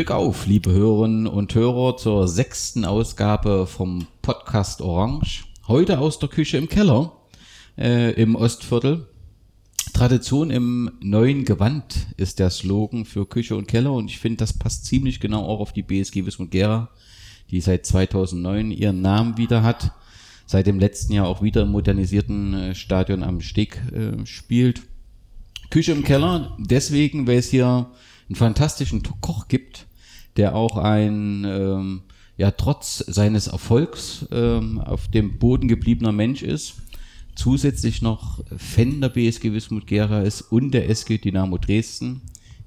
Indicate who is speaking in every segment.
Speaker 1: Glück auf, liebe Hörerinnen und Hörer, zur sechsten Ausgabe vom Podcast Orange. Heute aus der Küche im Keller äh, im Ostviertel. Tradition im neuen Gewand ist der Slogan für Küche und Keller und ich finde, das passt ziemlich genau auch auf die BSG Wismut Gera, die seit 2009 ihren Namen wieder hat, seit dem letzten Jahr auch wieder im modernisierten äh, Stadion am Steg äh, spielt. Küche im Keller, deswegen, weil es hier einen fantastischen Koch gibt, der auch ein, ähm, ja, trotz seines Erfolgs ähm, auf dem Boden gebliebener Mensch ist, zusätzlich noch Fan der BSG Wismut Gera ist und der SG Dynamo Dresden,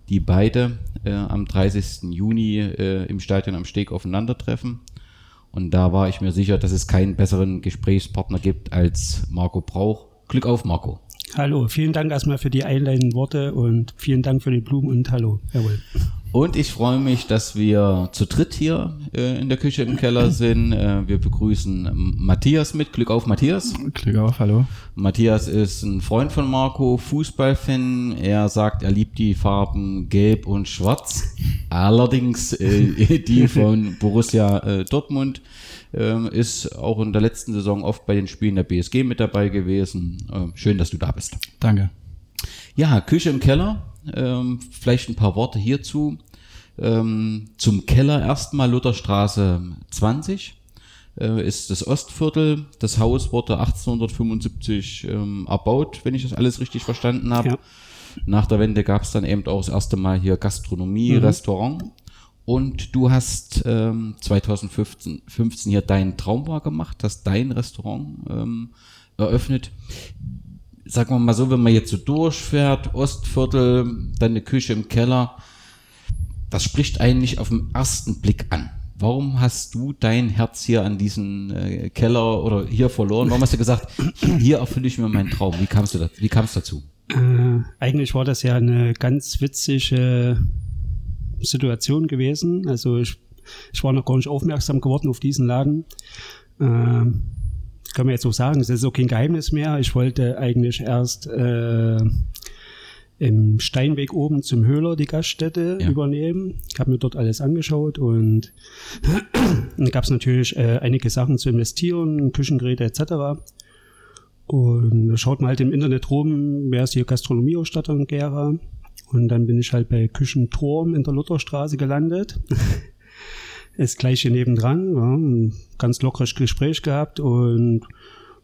Speaker 1: die beide äh, am 30. Juni äh, im Stadion am Steg aufeinandertreffen. Und da war ich mir sicher, dass es keinen besseren Gesprächspartner gibt als Marco Brauch. Glück auf, Marco.
Speaker 2: Hallo, vielen Dank erstmal für die einleitenden Worte und vielen Dank für die Blumen und hallo, jawohl.
Speaker 1: Und ich freue mich, dass wir zu dritt hier äh, in der Küche im Keller sind. Äh, wir begrüßen Matthias mit. Glück auf, Matthias.
Speaker 3: Glück auf, hallo.
Speaker 1: Matthias ist ein Freund von Marco, Fußballfan. Er sagt, er liebt die Farben Gelb und Schwarz. Allerdings äh, die von Borussia äh, Dortmund. Ähm, ist auch in der letzten Saison oft bei den Spielen der BSG mit dabei gewesen. Ähm, schön, dass du da bist.
Speaker 3: Danke.
Speaker 1: Ja, Küche im Keller. Ähm, vielleicht ein paar Worte hierzu. Ähm, zum Keller erstmal Lutherstraße 20 äh, ist das Ostviertel. Das Haus wurde 1875 ähm, erbaut, wenn ich das alles richtig verstanden habe. Ja. Nach der Wende gab es dann eben auch das erste Mal hier Gastronomie, mhm. Restaurant. Und du hast ähm, 2015 15 hier deinen Traumbar gemacht, hast dein Restaurant ähm, eröffnet. Sagen wir mal so, wenn man jetzt so durchfährt, Ostviertel, dann eine Küche im Keller, das spricht eigentlich auf den ersten Blick an. Warum hast du dein Herz hier an diesen äh, Keller oder hier verloren? Warum hast du gesagt, hier erfülle ich mir meinen Traum? Wie kamst du da, wie kam es dazu?
Speaker 2: Äh, eigentlich war das ja eine ganz witzige Situation gewesen. Also ich, ich war noch gar nicht aufmerksam geworden auf diesen Laden. Äh, kann man jetzt so sagen, es ist auch kein Geheimnis mehr. Ich wollte eigentlich erst äh, im Steinweg oben zum Höhler die Gaststätte ja. übernehmen. Ich habe mir dort alles angeschaut und dann gab es natürlich äh, einige Sachen zu investieren, Küchengeräte etc. Und da schaut man halt im Internet rum, wer ist hier Gastronomieausstatter in Gera. Und dann bin ich halt bei Küchenturm in der Lutherstraße gelandet. das gleiche nebendran, ja, ein ganz lockeres Gespräch gehabt und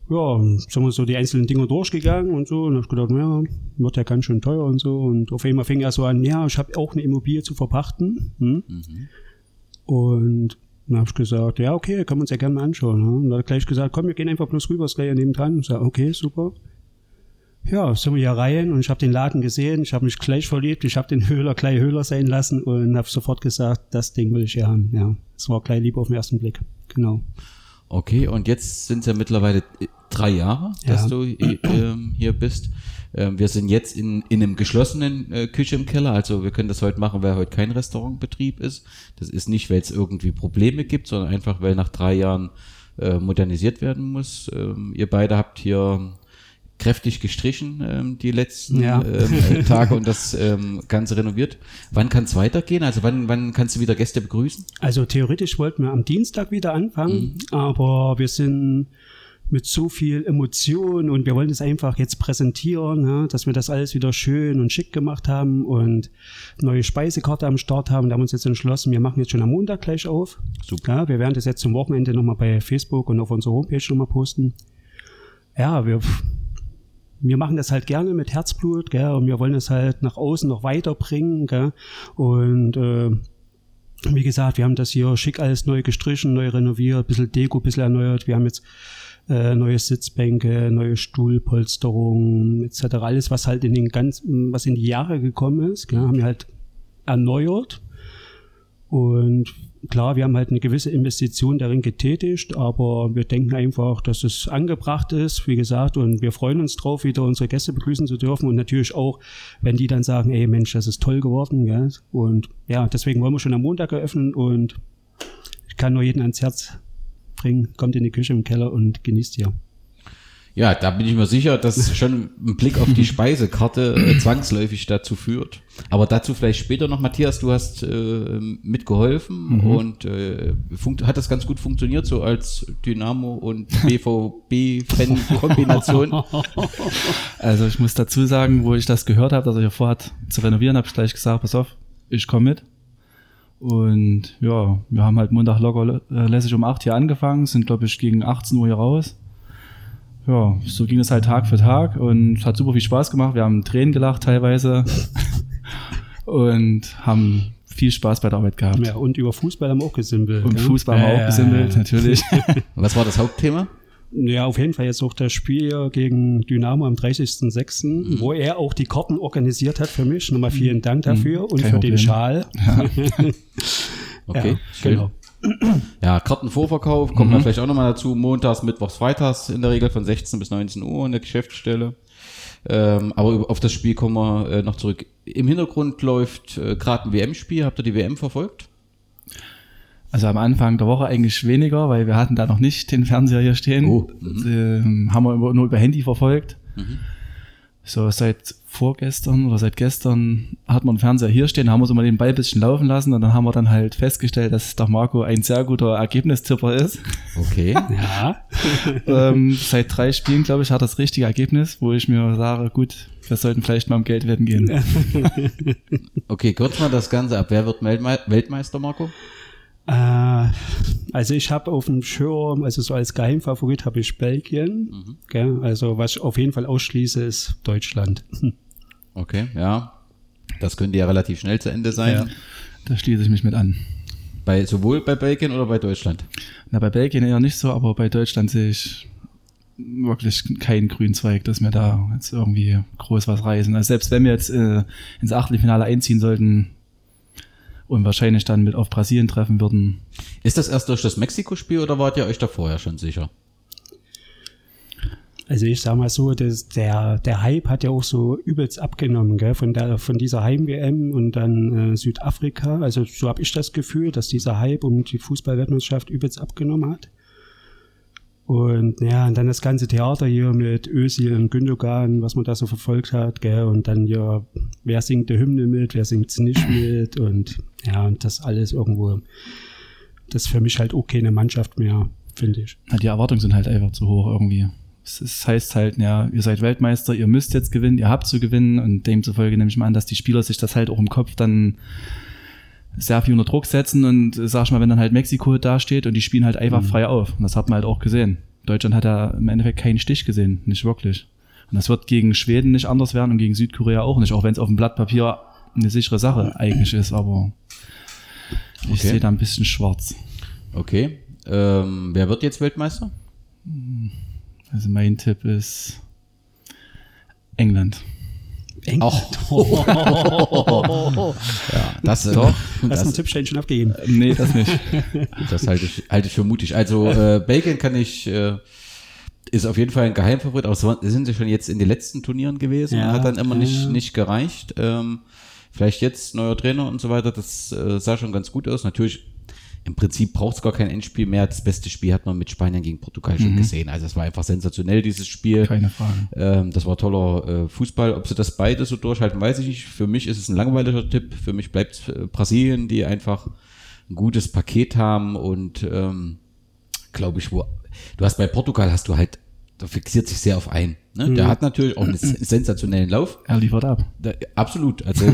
Speaker 2: ja, sind wir so die einzelnen Dinge durchgegangen und so und hab gedacht, ja, wird ja ganz schön teuer und so und auf einmal fing er so an, ja, ich habe auch eine Immobilie zu verpachten hm? mhm. und dann habe ich gesagt, ja, okay, können wir uns ja gerne mal anschauen. Ne? Und dann hat er gleich gesagt, komm, wir gehen einfach bloß rüber, ist gleich nebendran. Ich sage, okay, super ja, sind wir hier rein und ich habe den Laden gesehen, ich habe mich gleich verliebt, ich habe den Höhler gleich Höhler sein lassen und habe sofort gesagt, das Ding will ich hier haben. Ja, es war gleich lieb auf den ersten Blick. Genau.
Speaker 1: Okay, und jetzt sind es ja mittlerweile äh, drei Jahre, dass ja. du äh, hier bist. Ähm, wir sind jetzt in, in einem geschlossenen äh, Küche im Keller, also wir können das heute machen, weil heute kein Restaurantbetrieb ist. Das ist nicht, weil es irgendwie Probleme gibt, sondern einfach, weil nach drei Jahren äh, modernisiert werden muss. Ähm, ihr beide habt hier kräftig gestrichen ähm, die letzten ja. ähm, Tage und das ähm, Ganze renoviert. Wann kann es weitergehen? Also wann, wann kannst du wieder Gäste begrüßen?
Speaker 2: Also theoretisch wollten wir am Dienstag wieder anfangen, mhm. aber wir sind mit so viel Emotion und wir wollen es einfach jetzt präsentieren, ja, dass wir das alles wieder schön und schick gemacht haben und neue Speisekarte am Start haben. Da haben wir uns jetzt entschlossen, wir machen jetzt schon am Montag gleich auf. Super. Ja, wir werden das jetzt zum Wochenende nochmal bei Facebook und auf unserer Homepage nochmal posten. Ja, wir wir machen das halt gerne mit Herzblut, gell, und wir wollen es halt nach außen noch weiterbringen, gell, und äh, wie gesagt, wir haben das hier schick alles neu gestrichen, neu renoviert, bisschen Deko, bisschen erneuert. Wir haben jetzt äh, neue Sitzbänke, neue Stuhlpolsterungen etc. Alles, was halt in den ganzen, was in die Jahre gekommen ist, gell, haben wir halt erneuert. Und klar, wir haben halt eine gewisse Investition darin getätigt, aber wir denken einfach, dass es angebracht ist, wie gesagt, und wir freuen uns drauf, wieder unsere Gäste begrüßen zu dürfen und natürlich auch, wenn die dann sagen, ey Mensch, das ist toll geworden, gell? und ja, deswegen wollen wir schon am Montag eröffnen und ich kann nur jeden ans Herz bringen, kommt in die Küche im Keller und genießt hier.
Speaker 1: Ja, da bin ich mir sicher, dass schon ein Blick auf die Speisekarte äh, zwangsläufig dazu führt. Aber dazu vielleicht später noch, Matthias, du hast äh, mitgeholfen
Speaker 3: Mhm.
Speaker 1: und äh, hat das ganz gut funktioniert, so als Dynamo und BVB-Fan-Kombination.
Speaker 3: Also ich muss dazu sagen, wo ich das gehört habe, dass er hier vorhat zu renovieren, habe ich gleich gesagt, pass auf, ich komme mit. Und ja, wir haben halt Montag locker äh, lässig um 8 hier angefangen, sind glaube ich gegen 18 Uhr hier raus. Ja, so ging es halt Tag für Tag und es hat super viel Spaß gemacht. Wir haben Tränen gelacht teilweise und haben viel Spaß bei der Arbeit gehabt.
Speaker 2: Ja, und über Fußball haben wir auch gesimpelt.
Speaker 3: Und
Speaker 2: gell?
Speaker 3: Fußball haben wir
Speaker 2: Ja,
Speaker 3: auch
Speaker 2: ja,
Speaker 3: gesimmelt,
Speaker 2: ja.
Speaker 3: natürlich.
Speaker 1: Was war das Hauptthema?
Speaker 2: Ja, auf jeden Fall jetzt auch das Spiel gegen Dynamo am 30.06.,
Speaker 3: Mhm.
Speaker 2: wo er auch die Karten organisiert hat für mich. Nochmal vielen Dank dafür und
Speaker 3: Kein
Speaker 2: für den
Speaker 3: Problem.
Speaker 2: Schal.
Speaker 1: Okay,
Speaker 2: ja,
Speaker 1: schön.
Speaker 2: genau.
Speaker 1: Ja, Kartenvorverkauf, kommt man vielleicht auch nochmal dazu. Montags, Mittwochs, Freitags in der Regel von 16 bis 19 Uhr in der Geschäftsstelle. Ähm, aber auf das Spiel kommen wir äh, noch zurück. Im Hintergrund läuft äh, gerade ein WM-Spiel. Habt ihr die WM verfolgt?
Speaker 3: Also am Anfang der Woche eigentlich weniger, weil wir hatten da noch nicht den Fernseher hier stehen.
Speaker 1: Oh,
Speaker 3: Ähm, haben wir über, nur über Handy verfolgt. So seit vorgestern oder seit gestern hat man den Fernseher hier stehen, haben wir so mal den Ball ein bisschen laufen lassen und dann haben wir dann halt festgestellt, dass der Marco ein sehr guter Ergebnistipper ist.
Speaker 1: Okay.
Speaker 2: Ja,
Speaker 3: ähm, seit drei Spielen, glaube ich, hat das richtige Ergebnis, wo ich mir sage, gut, wir sollten vielleicht mal um Geld wetten gehen.
Speaker 1: Okay, kurz mal das Ganze ab. Wer wird Weltme Weltmeister, Marco?
Speaker 2: Äh, also ich habe auf dem Schirm, also so als Geheimfavorit habe ich Belgien.
Speaker 3: Mhm.
Speaker 2: Gell? Also was ich auf jeden Fall ausschließe, ist Deutschland.
Speaker 1: Okay, ja. Das könnte ja relativ schnell zu Ende sein.
Speaker 2: Ja.
Speaker 3: Da schließe ich mich mit an.
Speaker 1: Bei, sowohl bei Belgien oder bei Deutschland?
Speaker 3: Na, bei Belgien eher nicht so, aber bei Deutschland sehe ich wirklich keinen grünen Zweig, dass wir da jetzt irgendwie groß was reißen. Also selbst wenn wir jetzt äh, ins Achtelfinale einziehen sollten und wahrscheinlich dann mit auf Brasilien treffen würden,
Speaker 1: Ist das erst durch das Mexiko-Spiel oder wart ihr euch da vorher schon sicher?
Speaker 2: Also ich sag mal so, dass der, der Hype hat ja auch so übelst abgenommen, gell? Von, der, von dieser Heim-WM und dann äh, Südafrika. Also so habe ich das Gefühl, dass dieser Hype um die Fußballweltmeisterschaft übelst abgenommen hat. Und ja, und dann das ganze Theater hier mit Özil und Gündogan, was man da so verfolgt hat, gell? Und dann ja, wer singt der Hymne mit, wer singt's nicht mit und ja, und das alles irgendwo, das ist für mich halt auch keine Mannschaft mehr, finde ich.
Speaker 3: na, die Erwartungen sind halt einfach zu hoch irgendwie. Es, es heißt halt, ja, ihr seid Weltmeister, ihr müsst jetzt gewinnen, ihr habt zu gewinnen und demzufolge nehme ich mal an, dass die Spieler sich das halt auch im Kopf dann sehr viel unter Druck setzen und äh, sag ich mal, wenn dann halt Mexiko da steht und die spielen halt einfach frei auf. Und das hat man halt auch gesehen. Deutschland hat ja im Endeffekt keinen Stich gesehen, nicht wirklich. Und das wird gegen Schweden nicht anders werden und gegen Südkorea auch nicht, auch wenn es auf dem Blatt Papier eine sichere Sache eigentlich ist, aber ich
Speaker 1: Okay.
Speaker 3: sehe da ein bisschen schwarz.
Speaker 1: Okay. Ähm, wer wird jetzt Weltmeister?
Speaker 3: Also mein Tipp ist England.
Speaker 2: England.
Speaker 1: Ja, das, äh,
Speaker 3: Doch.
Speaker 2: Hast du Tippstein schon abgegeben?
Speaker 3: Nee, das nicht.
Speaker 1: das halte ich, halte ich für mutig. Also äh, Belgien kann ich, äh, ist auf jeden Fall ein Geheimfavorit, aber so sind sie schon jetzt in den letzten Turnieren gewesen
Speaker 2: Ja,
Speaker 1: hat dann immer
Speaker 2: ja,
Speaker 1: nicht, nicht gereicht. Ähm, vielleicht jetzt neuer Trainer und so weiter, das äh, sah schon ganz gut aus. Natürlich, im Prinzip braucht es gar kein Endspiel mehr. Das beste Spiel hat man mit Spanien gegen Portugal schon gesehen. Also es war einfach sensationell, dieses Spiel.
Speaker 3: Keine Frage.
Speaker 1: Ähm, das war toller äh, Fußball. Ob sie das beide so durchhalten, weiß ich nicht. Für mich ist es ein langweiliger Tipp. Für mich bleibt äh, Brasilien, die einfach ein gutes Paket haben und ähm, glaube ich, wo du hast bei Portugal hast du halt, da fixiert sich sehr auf einen. Ne? Der hat natürlich auch einen sensationellen Lauf.
Speaker 3: Er liefert ab.
Speaker 1: Da, absolut. Also,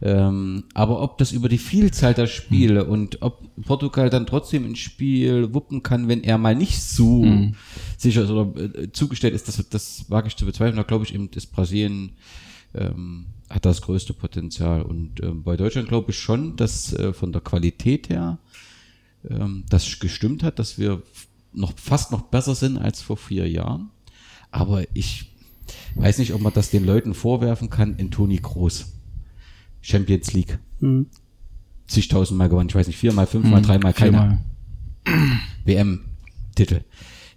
Speaker 1: ähm, aber ob das über die Vielzahl der Spiele und ob Portugal dann trotzdem ein Spiel wuppen kann, wenn er mal nicht so sicher ist oder äh, zugestellt ist, das, das wage ich zu bezweifeln. Da glaube ich eben, dass Brasilien ähm, hat das größte Potenzial. Und ähm, bei Deutschland glaube ich schon, dass äh, von der Qualität her ähm, das gestimmt hat, dass wir noch fast noch besser sind als vor vier Jahren. Aber ich weiß nicht, ob man das den Leuten vorwerfen kann in Toni Groß. Champions League.
Speaker 2: Hm.
Speaker 1: Zigtausendmal gewonnen. Ich weiß nicht, viermal, fünfmal, dreimal, keine
Speaker 3: Viermal.
Speaker 1: WM-Titel.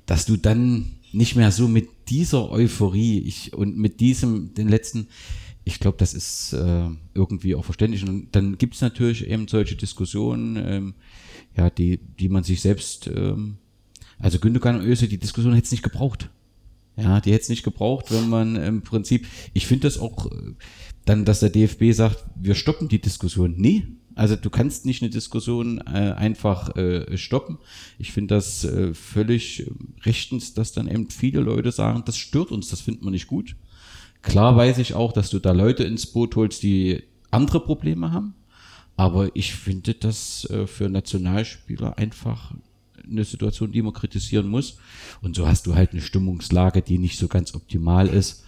Speaker 1: Dass du dann nicht mehr so mit dieser Euphorie ich, und mit diesem, den letzten, ich glaube, das ist äh, irgendwie auch verständlich. Und dann gibt es natürlich eben solche Diskussionen, ähm, ja, die, die man sich selbst, ähm, also Gündogan und Öse, die Diskussion hätte es nicht gebraucht. Ja, die hätte es nicht gebraucht, wenn man im Prinzip, ich finde das auch äh, dann, dass der DFB sagt, wir stoppen die Diskussion. Nee, also du kannst nicht eine Diskussion äh, einfach äh, stoppen. Ich finde das äh, völlig rechtens, dass dann eben viele Leute sagen, das stört uns, das finden wir nicht gut. Klar weiß ich auch, dass du da Leute ins Boot holst, die andere Probleme haben. Aber ich finde das äh, für Nationalspieler einfach eine Situation, die man kritisieren muss. Und so hast du halt eine Stimmungslage, die nicht so ganz optimal ist.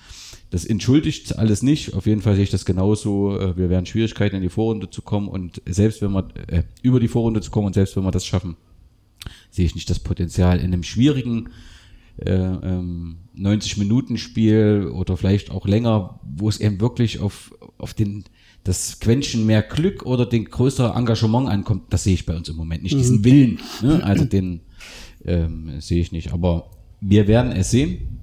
Speaker 1: Das entschuldigt alles nicht. Auf jeden Fall sehe ich das genauso. Äh, wir werden Schwierigkeiten in die Vorrunde zu kommen und selbst wenn wir äh, über die Vorrunde zu kommen und selbst wenn wir das schaffen, sehe ich nicht das Potenzial in einem schwierigen äh, ähm, 90-Minuten-Spiel oder vielleicht auch länger, wo es eben wirklich auf, auf den das Quäntchen mehr Glück oder den größere Engagement ankommt, das sehe ich bei uns im Moment nicht. Mhm. Diesen Willen, ne? also den ähm, sehe ich nicht. Aber wir werden es sehen.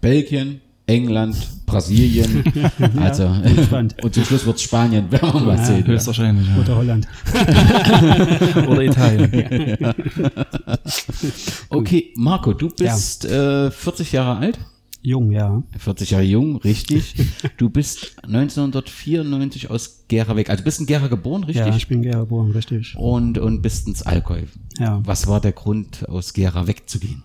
Speaker 1: Belgien, England, Brasilien, also und zum Schluss wird es Spanien, werden wir mal ja, sehen.
Speaker 3: Höchstwahrscheinlich.
Speaker 2: Ja. Oder Holland.
Speaker 3: Oder Italien.
Speaker 1: okay, Marco, du bist ja. äh, 40 Jahre alt.
Speaker 2: Jung, ja.
Speaker 1: 40 Jahre jung, richtig. Du bist 1994 aus Gera weg. Also bist in Gera geboren, richtig?
Speaker 2: Ja, ich bin in Gera geboren, richtig.
Speaker 1: Und, und bist ins Allgäu.
Speaker 2: Ja.
Speaker 1: Was war der Grund, aus Gera wegzugehen?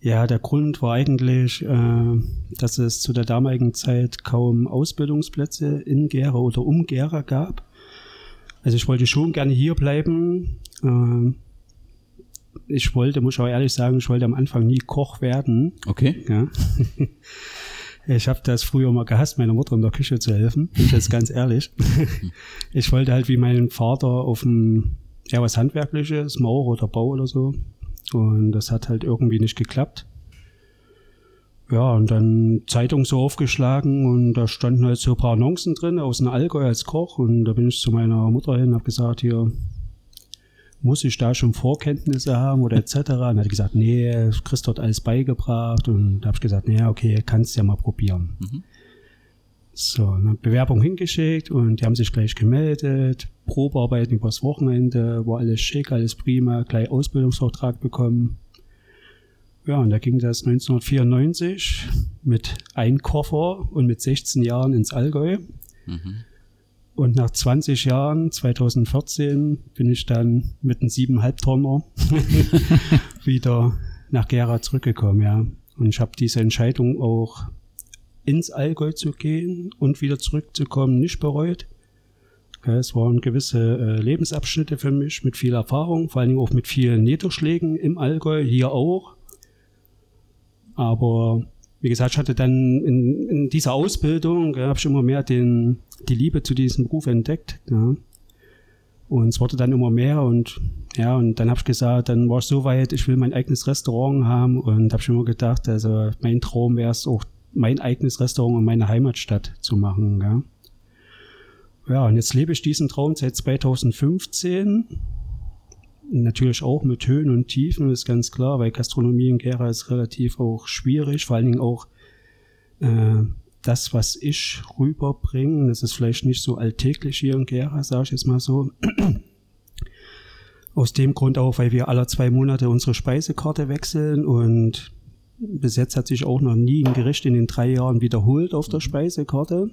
Speaker 2: Ja, der Grund war eigentlich, äh, dass es zu der damaligen Zeit kaum Ausbildungsplätze in Gera oder um Gera gab. Also ich wollte schon gerne hier bleiben. Äh, ich wollte, muss ich auch ehrlich sagen, ich wollte am Anfang nie Koch werden.
Speaker 1: Okay.
Speaker 2: Ja. Ich habe das früher mal gehasst, meiner Mutter in der Küche zu helfen, bin ich jetzt ganz ehrlich. Ich wollte halt wie mein Vater auf dem, ja, was Handwerkliches, Mauer oder Bau oder so. Und das hat halt irgendwie nicht geklappt. Ja, und dann Zeitung so aufgeschlagen und da standen halt so ein paar Annoncen drin aus dem Allgäu als Koch und da bin ich zu meiner Mutter hin und habe gesagt, hier, muss ich da schon Vorkenntnisse haben oder etc. Und er hat gesagt, nee, Chris hat alles beigebracht. Und da habe ich gesagt, nee, okay, kannst ja mal probieren. Mhm. So, eine Bewerbung hingeschickt und die haben sich gleich gemeldet. Probearbeiten übers Wochenende, war alles schick, alles prima, gleich Ausbildungsvertrag bekommen. Ja, und da ging das 1994 mit ein Koffer und mit 16 Jahren ins Allgäu. Mhm. Und nach 20 Jahren, 2014, bin ich dann mit einem siebeneinhalb Tonner wieder nach Gera zurückgekommen, ja. Und ich habe diese Entscheidung auch ins Allgäu zu gehen und wieder zurückzukommen nicht bereut. Es waren gewisse äh, Lebensabschnitte für mich mit viel Erfahrung, vor allen Dingen auch mit vielen Niederschlägen im Allgäu, hier auch. Aber wie gesagt, ich hatte dann in, in dieser Ausbildung, ja, habe ich immer mehr den, die Liebe zu diesem Beruf entdeckt. Ja. Und es wurde dann immer mehr und ja, und dann habe ich gesagt, dann war ich so weit, ich will mein eigenes Restaurant haben und habe schon immer gedacht, also mein Traum wäre es auch, mein eigenes Restaurant in meiner Heimatstadt zu machen. Ja. ja, und jetzt lebe ich diesen Traum seit 2015 natürlich auch mit Höhen und Tiefen, ist ganz klar, weil Gastronomie in Gera ist relativ auch schwierig, vor allen Dingen auch äh, das, was ich rüberbringe, das ist vielleicht nicht so alltäglich hier in Gera, sage ich jetzt mal so. Aus dem Grund auch, weil wir alle zwei Monate unsere Speisekarte wechseln und bis jetzt hat sich auch noch nie ein Gericht in den drei Jahren wiederholt auf der Speisekarte.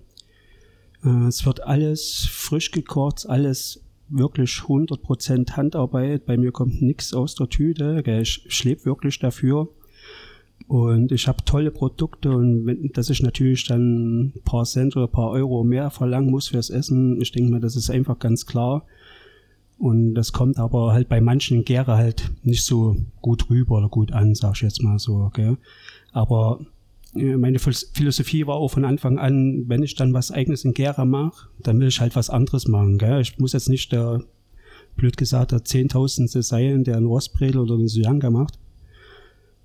Speaker 2: Äh, es wird alles frisch gekocht, alles wirklich 100% Handarbeit. Bei mir kommt nichts aus der Tüte. Gell? Ich, ich lebe wirklich dafür. Und ich habe tolle Produkte und wenn, dass ich natürlich dann ein paar Cent oder ein paar Euro mehr verlangen muss fürs Essen, ich denke mal, das ist einfach ganz klar. Und das kommt aber halt bei manchen Gäre halt nicht so gut rüber oder gut an, sag ich jetzt mal so. Gell? Aber meine Philosophie war auch von Anfang an, wenn ich dann was eigenes in Gera mache, dann will ich halt was anderes machen. Gell? Ich muss jetzt nicht der, blöd gesagt, der Zehntausendste sein, der einen Rostbredel oder eine Sujanga macht.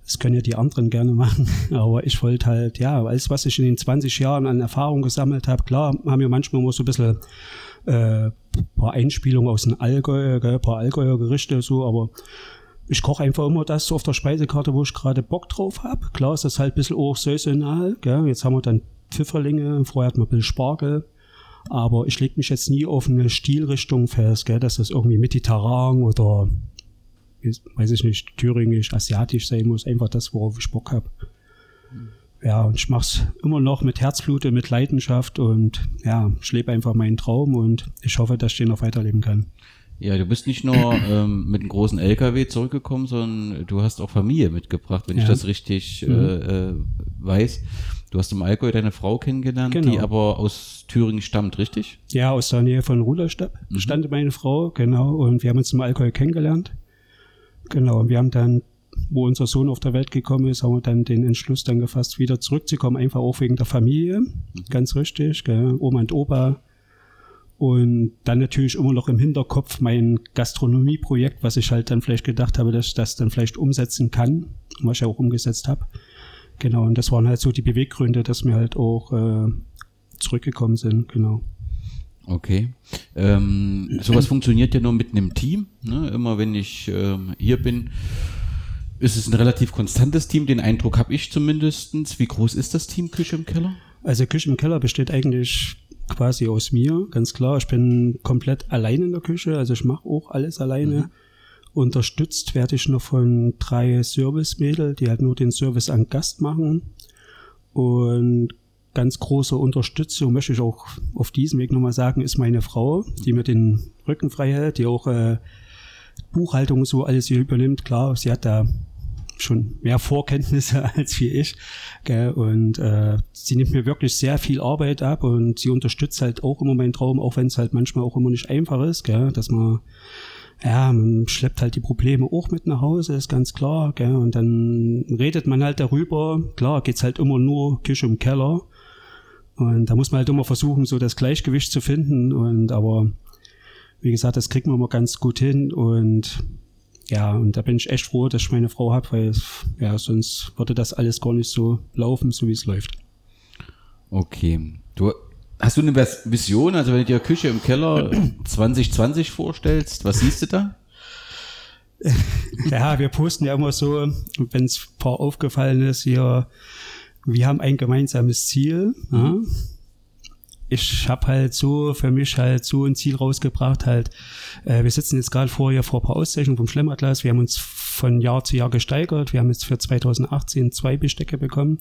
Speaker 2: Das können ja die anderen gerne machen. Aber ich wollte halt, ja, alles, was ich in den 20 Jahren an Erfahrung gesammelt habe, klar, haben wir manchmal immer so ein bisschen äh, paar Einspielungen aus dem Allgäu, gell, paar Allgäuer Gerichte so, aber ich koche einfach immer das auf der Speisekarte, wo ich gerade Bock drauf habe. Klar ist das halt ein bisschen auch saisonal. Gell? Jetzt haben wir dann Pfifferlinge, vorher hatten wir ein bisschen Spargel. Aber ich lege mich jetzt nie auf eine Stilrichtung fest, gell? dass das irgendwie mediterran oder, weiß ich nicht, thüringisch, asiatisch sein muss. Einfach das, worauf ich Bock habe. ja, und ich mache es immer noch mit Herzblut und mit Leidenschaft und ja, ich lebe einfach meinen Traum und ich hoffe, dass ich den noch weiterleben kann.
Speaker 1: Ja, du bist nicht nur ähm, mit einem großen LKW zurückgekommen, sondern du hast auch Familie mitgebracht, wenn
Speaker 2: Ja.
Speaker 1: ich das richtig
Speaker 2: Mhm.
Speaker 1: äh, äh, weiß. Du hast im Allgäu deine Frau kennengelernt,
Speaker 2: Genau.
Speaker 1: die aber aus Thüringen stammt, richtig?
Speaker 2: Ja, aus der Nähe von Ruderstadt
Speaker 1: Mhm.
Speaker 2: stand meine Frau, genau, und wir haben uns im Allgäu kennengelernt. Genau, und wir haben dann, wo unser Sohn auf der Welt gekommen ist, haben wir dann den Entschluss dann gefasst, wieder zurückzukommen, einfach auch wegen der Familie, ganz richtig, gell, Oma und Opa. Und dann natürlich immer noch im Hinterkopf mein Gastronomieprojekt, was ich halt dann vielleicht gedacht habe, dass ich das dann vielleicht umsetzen kann, was ich auch umgesetzt habe. Genau, und das waren halt so die Beweggründe, dass wir halt auch äh, zurückgekommen sind, genau.
Speaker 1: Okay. Ähm, sowas funktioniert ja nur mit einem Team. Ne? Immer wenn ich ähm, hier bin, ist es ein relativ konstantes Team. Den Eindruck habe ich zumindestens. Wie groß ist das Team Küche im Keller?
Speaker 2: Also Küche im Keller besteht eigentlich quasi aus mir, ganz klar. Ich bin komplett allein in der Küche, also ich mache auch alles alleine. Unterstützt werde ich noch von drei Service-Mädel, die halt nur den Service an Gast machen. Und ganz große Unterstützung, möchte ich auch auf diesem Weg nochmal sagen, ist meine Frau, die mir den Rücken frei hält, die auch äh, Buchhaltung so alles hier übernimmt. Klar, sie hat da schon mehr Vorkenntnisse als wie ich. Gell? Und äh, sie nimmt mir wirklich sehr viel Arbeit ab und sie unterstützt halt auch immer meinen Traum, auch wenn es halt manchmal auch immer nicht einfach ist, gell? dass man ja, man schleppt halt die Probleme auch mit nach Hause, ist ganz klar, gell? Und dann redet man halt darüber. Klar, geht's halt immer nur Küche im Keller. Und da muss man halt immer versuchen, so das Gleichgewicht zu finden. Und aber wie gesagt, das kriegt man immer ganz gut hin. Und ja, und da bin ich echt froh, dass ich meine Frau habe, weil ja, sonst würde das alles gar nicht so laufen, so wie es läuft.
Speaker 1: Okay. Du, hast du eine Vis- Vision? Also wenn du dir Küche im Keller 2020 vorstellst, was siehst du da?
Speaker 2: Ja, wir posten ja immer so, wenn es ein paar aufgefallen ist, hier, wir haben ein gemeinsames Ziel. Ja. Ich habe halt so für mich halt so ein Ziel rausgebracht, halt, äh, wir sitzen jetzt gerade vor hier vor ein paar Auszeichnungen vom Schlemmatlas, wir haben uns von Jahr zu Jahr gesteigert, wir haben jetzt für 2018 zwei Bestecke bekommen.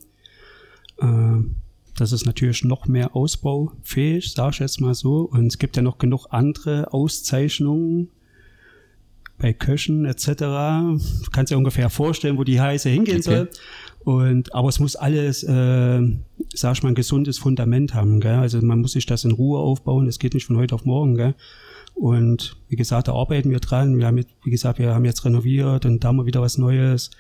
Speaker 2: Äh, das ist natürlich noch mehr ausbaufähig, sage ich jetzt mal so. Und es gibt ja noch genug andere Auszeichnungen, bei Köchen etc. Du kannst dir ungefähr vorstellen, wo die Heiße hingehen
Speaker 1: Okay.
Speaker 2: soll. Und, aber es muss alles, äh, sag ich mal, ein gesundes Fundament haben. Gell? Also man muss sich das in Ruhe aufbauen. Das geht nicht von heute auf morgen. Gell? Und wie gesagt, da arbeiten wir dran. Wir haben, jetzt, wie gesagt, wir haben jetzt renoviert und da haben wir wieder was Neues.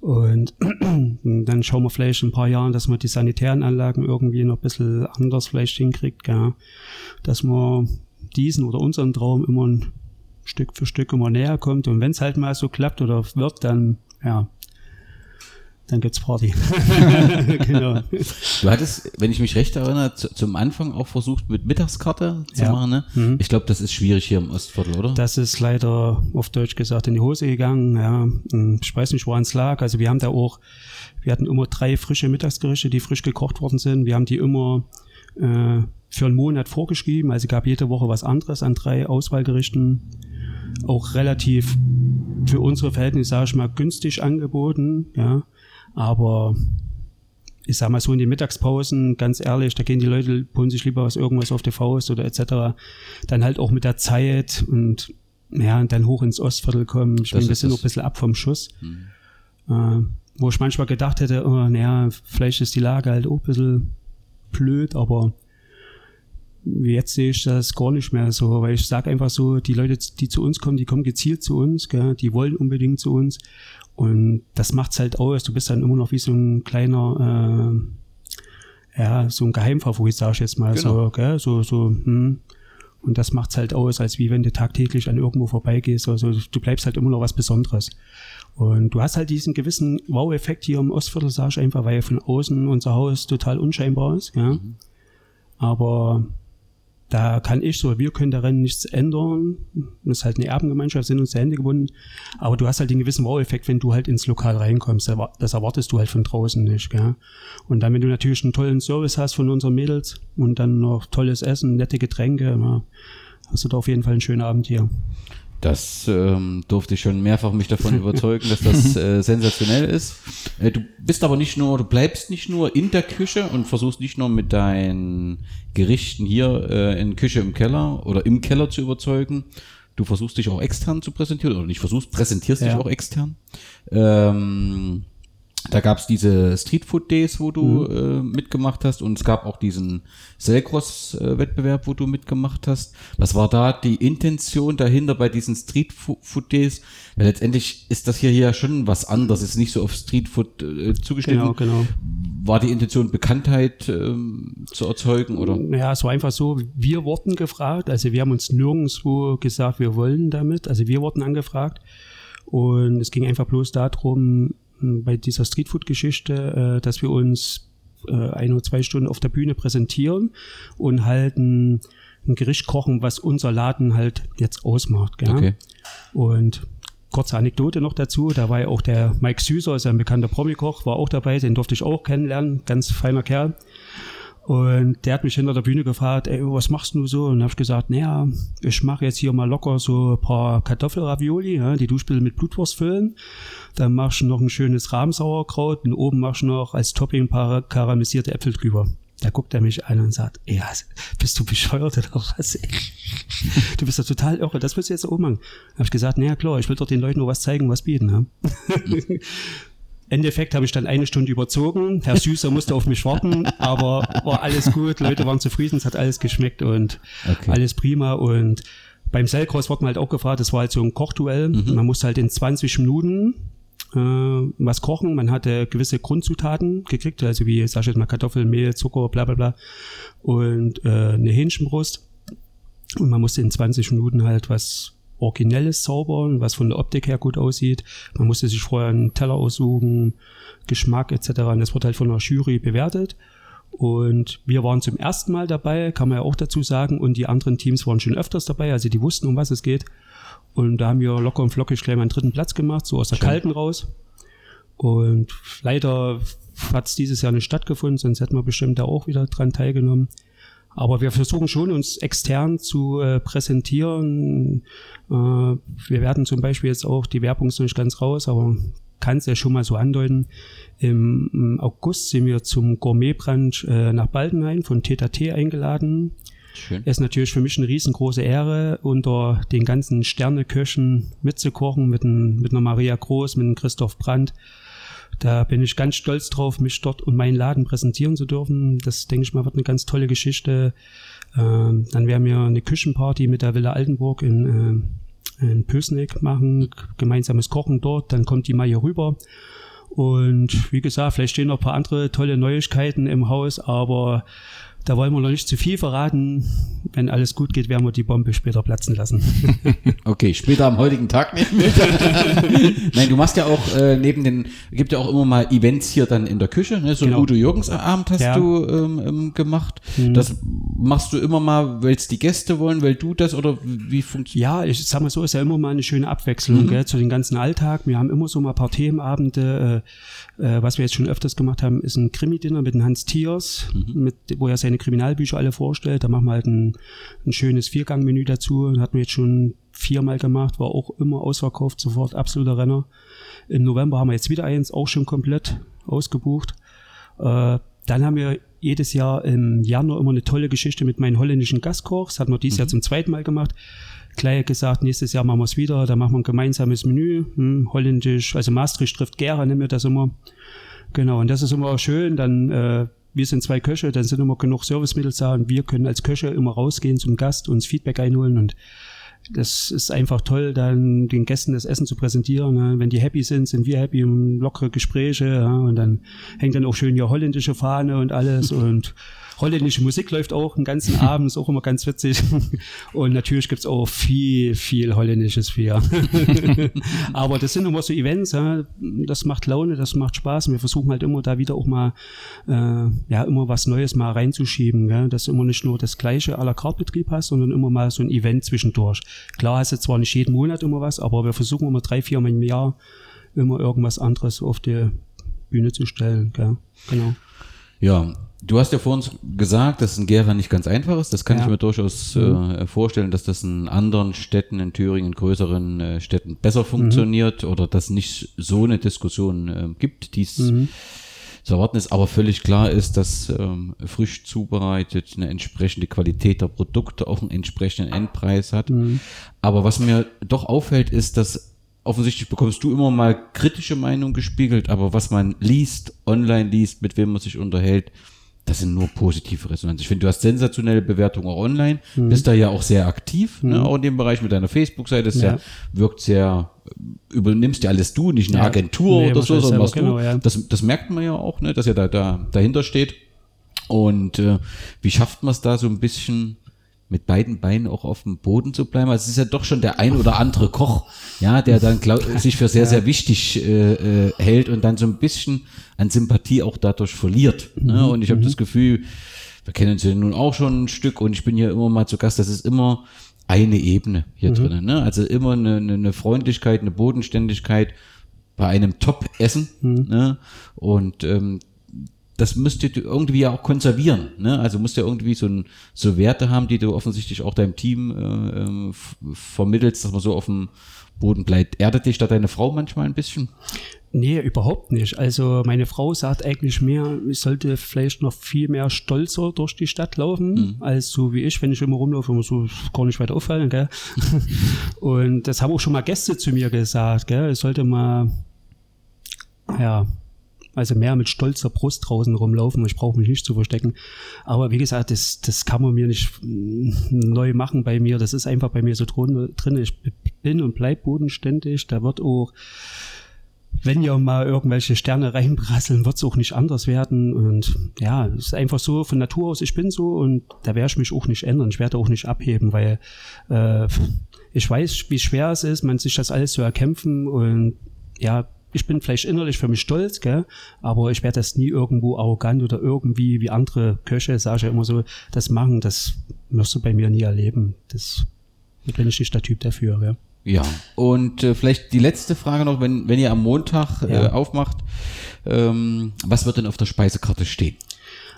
Speaker 2: Und dann schauen wir vielleicht in ein paar Jahren, dass man die sanitären Anlagen irgendwie noch ein bisschen anders vielleicht hinkriegt, gell? dass man diesen oder unseren Traum immer ein Stück für Stück immer näher kommt. Und wenn es halt mal so klappt oder wird, dann, ja, dann gibt's Party. genau.
Speaker 1: Du hattest, wenn ich mich recht erinnere, zu, zum Anfang auch versucht, mit Mittagskarte zu
Speaker 2: Ja.
Speaker 1: machen. Ne?
Speaker 2: Mhm.
Speaker 1: Ich glaube, das ist schwierig hier im Ostviertel, oder?
Speaker 2: Das ist leider auf Deutsch gesagt in die Hose gegangen. Ja, ich weiß nicht, woran es lag. Also wir haben da auch, wir hatten immer drei frische Mittagsgerichte, die frisch gekocht worden sind. Wir haben die immer äh, für einen Monat vorgeschrieben. Also gab jede Woche was anderes an drei Auswahlgerichten. Auch relativ für unsere Verhältnisse, sage ich mal, günstig angeboten. Ja, aber ich sag mal so in den Mittagspausen, ganz ehrlich, da gehen die Leute, holen sich lieber was irgendwas auf die Faust oder etc. Dann halt auch mit der Zeit und ja, und dann hoch ins Ostviertel kommen. Ich
Speaker 1: Das
Speaker 2: bin, sind
Speaker 1: das-
Speaker 2: noch ein bisschen ab vom Schuss. Äh, wo ich manchmal gedacht hätte, oh, naja, vielleicht ist die Lage halt auch ein bisschen blöd, aber jetzt sehe ich das gar nicht mehr so, weil ich sage einfach so, die Leute, die zu uns kommen, die kommen gezielt zu uns, gell, die wollen unbedingt zu uns und das macht's halt aus. Du bist dann immer noch wie so ein kleiner, äh, ja, so ein Geheimfavorit, sag ich jetzt mal
Speaker 1: Genau.
Speaker 2: so, gell, so, so, hm. Und das macht's halt aus, als wie wenn du tagtäglich an irgendwo vorbeigehst. Also du bleibst halt immer noch was Besonderes. Und du hast halt diesen gewissen Wow-Effekt hier im Ostviertel, sag ich einfach, weil von außen unser Haus total unscheinbar ist. Ja. Aber da kann ich so, wir können daran nichts ändern. Das ist halt eine Erbengemeinschaft, sind uns die Hände gebunden. Aber du hast halt den gewissen Wow-Effekt, wenn du halt ins Lokal reinkommst. Das erwartest du halt von draußen nicht. Gell? Und dann, wenn du natürlich einen tollen Service hast von unseren Mädels und dann noch tolles Essen, nette Getränke, na, hast du da auf jeden Fall einen schönen Abend hier.
Speaker 1: Das ähm, durfte ich schon mehrfach mich davon überzeugen, dass das äh, sensationell ist. Äh, du bist aber nicht nur, du bleibst nicht nur in der Küche und versuchst nicht nur mit deinen Gerichten hier äh, in Küche im Keller oder im Keller zu überzeugen. Du versuchst dich auch extern zu präsentieren oder nicht versuchst, präsentierst dich
Speaker 2: Ja.
Speaker 1: auch extern. Ähm, da gab's diese Street Food Days, wo du äh, mitgemacht hast und es gab auch diesen Selcross-Wettbewerb, wo du mitgemacht hast. Was war da die Intention dahinter bei diesen Street Fu- Food Days? Weil letztendlich ist das hier ja schon was anderes, ist nicht so auf Street Food äh, zugeschnitten.
Speaker 2: Genau, genau.
Speaker 1: War die Intention, Bekanntheit ähm, zu erzeugen oder?
Speaker 2: Ja, es war einfach so, wir wurden gefragt, also wir haben uns nirgendwo gesagt, wir wollen damit, also wir wurden angefragt und es ging einfach bloß darum, bei dieser Streetfood-Geschichte, äh, dass wir uns äh, ein oder zwei Stunden auf der Bühne präsentieren und halt ein, ein Gericht kochen, was unser Laden halt jetzt ausmacht. Gell?
Speaker 1: Okay.
Speaker 2: Und kurze Anekdote noch dazu, da war ja auch der Mike Süßer, ist ja ein bekannter Promikoch, war auch dabei, den durfte ich auch kennenlernen, ganz feiner Kerl. Und der hat mich hinter der Bühne gefragt, ey, was machst du so? Und habe ich gesagt, naja, ich mache jetzt hier mal locker so ein paar Kartoffelravioli, ja, die Duschbill mit Blutwurst füllen. Dann machst du noch ein schönes Rahmsauerkraut und oben machst du noch als Topping ein paar karamellisierte Äpfel drüber. Da guckt er mich an und sagt, ey, bist du bescheuert oder was? du bist ja total irre, das willst du jetzt auch machen. Habe ich gesagt, naja klar, ich will doch den Leuten nur was zeigen, was bieten. Ja? Endeffekt habe ich dann eine Stunde überzogen. Herr Süßer musste auf mich warten, aber war alles gut. Leute waren zufrieden, es hat alles geschmeckt und
Speaker 1: Okay.
Speaker 2: alles prima. Und beim Sellkreuz wurde man halt auch gefragt, das war halt so ein Kochduell. Man musste halt in 20 Minuten äh, was kochen. Man hatte gewisse Grundzutaten gekriegt, also wie, sag ich jetzt mal, Kartoffeln, Mehl, Zucker, bla bla bla und äh, eine Hähnchenbrust. Und man musste in 20 Minuten halt was Originelles zaubern, was von der Optik her gut aussieht. Man musste sich vorher einen Teller aussuchen, Geschmack etc. Und das wird halt von der Jury bewertet. Und wir waren zum ersten Mal dabei, kann man ja auch dazu sagen. Und die anderen Teams waren schon öfters dabei, also die wussten, um was es geht. Und da haben wir locker und flockig gleich mal einen dritten Platz gemacht, so aus der Kalten raus. Und leider hat es dieses Jahr nicht stattgefunden, sonst hätten wir bestimmt da auch wieder dran teilgenommen. Aber wir versuchen schon, uns extern zu äh, präsentieren. Äh, wir werden zum Beispiel jetzt auch, die Werbung ist noch nicht ganz raus, aber kann es ja schon mal so andeuten. Im, im August sind wir zum Gourmet-Brunch äh, nach Baldenhain von Teta T eingeladen.
Speaker 1: Schön.
Speaker 2: Es ist natürlich für mich eine riesengroße Ehre, unter den ganzen Sterneköchen mitzukochen, mit, einem, mit einer Maria Groß, mit einem Christoph Brandt. Da bin ich ganz stolz drauf, mich dort und meinen Laden präsentieren zu dürfen. Das, denke ich mal, wird eine ganz tolle Geschichte. Ähm, dann werden wir eine Küchenparty mit der Villa Altenburg in, äh, in Pösneck machen, gemeinsames Kochen dort. Dann kommt die Maja rüber. Und wie gesagt, vielleicht stehen noch ein paar andere tolle Neuigkeiten im Haus, aber da wollen wir noch nicht zu viel verraten. Wenn alles gut geht, werden wir die Bombe später platzen lassen.
Speaker 1: Okay, später am heutigen Tag nicht. Nein, du machst ja auch äh, neben den, gibt ja auch immer mal Events hier dann in der Küche, ne? So ein
Speaker 2: Genau.
Speaker 1: Udo Jürgens Abend hast
Speaker 2: Ja. Mhm.
Speaker 1: du ähm, ähm, gemacht. Das machst du immer mal, weil es die Gäste wollen, weil du das oder wie funktioniert?
Speaker 2: Ja, ich sag mal so, ist ja immer mal eine schöne Abwechslung gell, zu den ganzen Alltag. Wir haben immer so mal ein paar Themenabende. Äh, äh, was wir jetzt schon öfters gemacht haben, ist ein Krimi-Dinner mit dem Hans Thiers, mit, wo er seine Kriminalbücher alle vorstellt. Da machen wir halt ein, ein schönes Viergang-Menü dazu. Das hatten wir jetzt schon viermal gemacht, war auch immer ausverkauft, sofort absoluter Renner. Im November haben wir jetzt wieder eins, auch schon komplett ausgebucht. Äh, dann haben wir jedes Jahr im Januar immer eine tolle Geschichte mit meinen holländischen Gastkoch. Das hatten wir dieses Jahr zum zweiten Mal gemacht. Gleich gesagt, nächstes Jahr machen wir es wieder. Da machen wir ein gemeinsames Menü. Hm, holländisch, also Maastricht trifft Gera, nennen wir das immer. Genau, und das ist immer schön. Dann, äh, wir sind zwei Köche, dann sind immer genug Servicemittel da und wir können als Köche immer rausgehen zum Gast, uns Feedback einholen und das ist einfach toll, dann den Gästen das Essen zu präsentieren. Ne? Wenn die happy sind, sind wir happy, um lockere Gespräche. Ja? Und dann hängt dann auch schön hier holländische Fahne und alles. und holländische Musik läuft auch den ganzen Abend, ist auch immer ganz witzig. Und natürlich gibt's auch viel, viel holländisches Bier. Aber das sind immer so Events, ja? das macht Laune, das macht Spaß. Und wir versuchen halt immer da wieder auch mal, äh, ja, immer was Neues mal reinzuschieben. Gell? Dass du immer nicht nur das gleiche à la carte Betrieb hast, sondern immer mal so ein Event zwischendurch. Klar hast du zwar nicht jeden Monat immer was, aber wir versuchen immer drei, vier Mal im Jahr immer irgendwas anderes auf die Bühne zu stellen. Gell? Genau.
Speaker 1: Ja, Du hast ja vor uns gesagt, dass ein Gera nicht ganz einfach ist. Das kann
Speaker 2: Ja.
Speaker 1: ich mir durchaus äh, vorstellen, dass das in anderen Städten, in Thüringen, in größeren äh, Städten besser funktioniert oder dass nicht so eine Diskussion äh, gibt, die es zu erwarten ist. Aber völlig klar ist, dass ähm, frisch zubereitet eine entsprechende Qualität der Produkte auch einen entsprechenden Endpreis hat. Aber was mir doch auffällt, ist, dass offensichtlich bekommst du immer mal kritische Meinungen gespiegelt, aber was man liest, online liest, mit wem man sich unterhält, das sind nur positive Resonanz. Ich finde, du hast sensationelle Bewertungen auch online,
Speaker 2: Mhm.
Speaker 1: bist da ja auch sehr aktiv, ne, auch in dem Bereich mit deiner Facebook-Seite, ist ja.
Speaker 2: Ja.
Speaker 1: wirkt sehr, äh, übernimmst ja alles du, nicht eine
Speaker 2: Ja.
Speaker 1: Agentur
Speaker 2: Nee,
Speaker 1: oder so, sondern was
Speaker 2: selber,
Speaker 1: du.
Speaker 2: genau, ja.
Speaker 1: Das, das merkt man ja auch, ne, dass er da, da dahinter steht. Und äh, wie schafft man es da so ein bisschen mit beiden Beinen auch auf dem Boden zu bleiben? Also es ist ja doch schon der ein oder andere Koch, ja, der dann glaub, sich für sehr, sehr wichtig äh, äh, hält und dann so ein bisschen an Sympathie auch dadurch verliert. Ne? Und ich habe das Gefühl, wir kennen uns ja nun auch schon ein Stück und ich bin hier immer mal zu Gast, das ist immer eine Ebene hier drinnen. Ne? Also immer eine, eine, Freundlichkeit, eine Bodenständigkeit bei einem Top-Essen. Ne? Und ähm, das müsst ihr irgendwie ja auch konservieren. Ne? Also musst du ja irgendwie so, ein, so Werte haben, die du offensichtlich auch deinem Team äh, ähm, vermittelst, dass man so auf dem Boden bleibt. Erdet dich da deine Frau manchmal ein bisschen?
Speaker 2: Nee, überhaupt nicht. Also meine Frau sagt eigentlich mehr, ich sollte vielleicht noch viel mehr stolzer durch die Stadt laufen, als so wie ich, wenn ich immer rumlaufe, immer so gar nicht weiter auffallen, gell? Und das haben auch schon mal Gäste zu mir gesagt, gell? Ich sollte mal, ja, also mehr mit stolzer Brust draußen rumlaufen. Ich brauche mich nicht zu verstecken. Aber wie gesagt, das, das kann man mir nicht mm, neu machen bei mir. Das ist einfach bei mir so drin. Ich bin und bleib bodenständig. Da wird auch wenn ja mal irgendwelche Sterne reinprasseln, wird es auch nicht anders werden. Und ja, es ist einfach so von Natur aus, ich bin so und da werde ich mich auch nicht ändern. Ich werde auch nicht abheben, weil äh, ich weiß, wie schwer es ist, man sich das alles zu erkämpfen und ja, ich bin vielleicht innerlich für mich stolz, gell? aber ich werde das nie irgendwo arrogant oder irgendwie wie andere Köche, sage ich ja immer so, das machen, das wirst du bei mir nie erleben. Das da bin ich nicht der Typ dafür. Gell?
Speaker 1: Ja, und äh, vielleicht die letzte Frage noch, wenn, wenn ihr am Montag äh,
Speaker 2: Ja.
Speaker 1: aufmacht, ähm, was wird denn auf der Speisekarte stehen?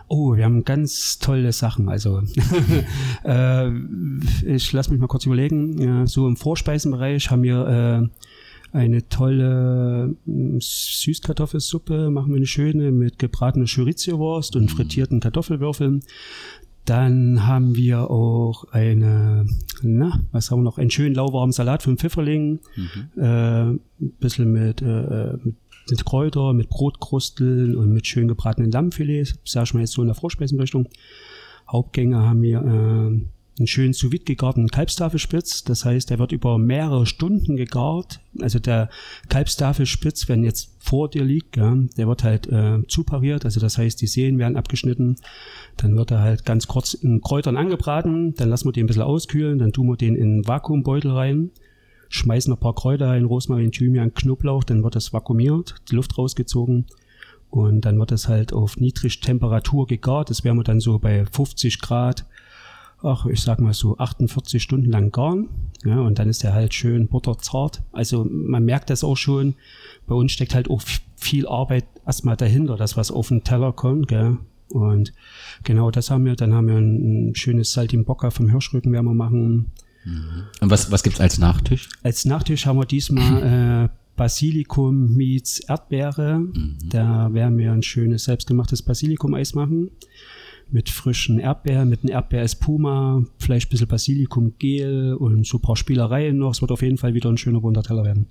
Speaker 2: Oh, wir haben ganz tolle Sachen. Also äh, ich lasse mich mal kurz überlegen. Ja, so im Vorspeisenbereich haben wir äh, eine tolle mm, Süßkartoffelsuppe, machen wir eine schöne mit gebratener Chorizo-Wurst und frittierten Kartoffelwürfeln. Dann haben wir auch eine, na, was haben wir noch? Einen schönen lauwarmen Salat von Pfifferling. Äh, ein bisschen mit, äh, mit, mit Kräuter, mit Brotkrusteln und mit schön gebratenen Lammfilet. Sag ich mal jetzt so in der Vorspeisenrichtung. Hauptgänge haben wir äh, einen schönen sous vide gegarten Kalbstafelspitz. Das heißt, der wird über mehrere Stunden gegart. Also der Kalbstafelspitz, wenn jetzt vor dir liegt, ja, der wird halt äh, zupariert. Also das heißt, die Sehnen werden abgeschnitten. Dann wird er halt ganz kurz in Kräutern angebraten. Dann lassen wir den ein bisschen auskühlen. Dann tun wir den in einen Vakuumbeutel rein. Schmeißen noch ein paar Kräuter rein, Rosmarin, Thymian, Knoblauch. Dann wird das vakuumiert, die Luft rausgezogen. Und dann wird es halt auf Niedrigtemperatur gegart. Das werden wir dann so bei 50 Grad, ach, ich sag mal so 48 Stunden lang garen. Ja, und dann ist der halt schön butterzart. Also man merkt das auch schon. Bei uns steckt halt auch viel Arbeit erstmal dahinter, das was auf den Teller kommt, gell. Und genau das haben wir. Dann haben wir ein, ein schönes Saltimbocca vom Hirschrücken werden wir machen.
Speaker 1: Und was, was gibt's als Nachtisch?
Speaker 2: Als Nachtisch haben wir diesmal äh, Basilikum meets Erdbeere. Da werden wir ein schönes selbstgemachtes Basilikum-Eis machen. Mit frischen Erdbeeren, mit einem Erdbeer-Espuma, vielleicht ein bisschen Basilikum-Gel und so ein paar Spielereien noch. Es wird auf jeden Fall wieder ein schöner bunter Teller werden.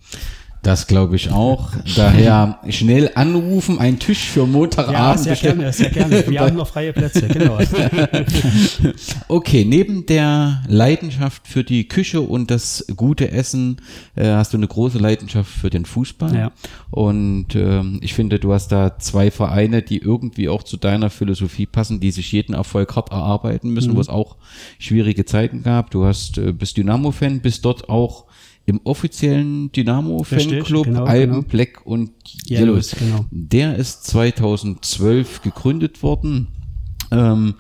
Speaker 1: Das glaube ich auch. Daher schnell anrufen, ein Tisch für Montagabend.
Speaker 2: Ja, sehr gerne, sehr gerne. Wir haben noch freie Plätze, genau.
Speaker 1: Okay, neben der Leidenschaft für die Küche und das gute Essen äh, hast du eine große Leidenschaft für den Fußball.
Speaker 2: Ja.
Speaker 1: Und ähm, ich finde, du hast da zwei Vereine, die irgendwie auch zu deiner Philosophie passen, die sich jeden Erfolg hart erarbeiten müssen,
Speaker 2: Mhm.
Speaker 1: wo es auch schwierige Zeiten gab. Du hast äh, bist Dynamo-Fan, bist dort auch im offiziellen Dynamo-Fanclub
Speaker 2: genau,
Speaker 1: Alben,
Speaker 2: genau.
Speaker 1: Black und
Speaker 2: Yellows,
Speaker 1: Yellows.
Speaker 2: genau.
Speaker 1: Der ist 2012 gegründet worden. Ähm,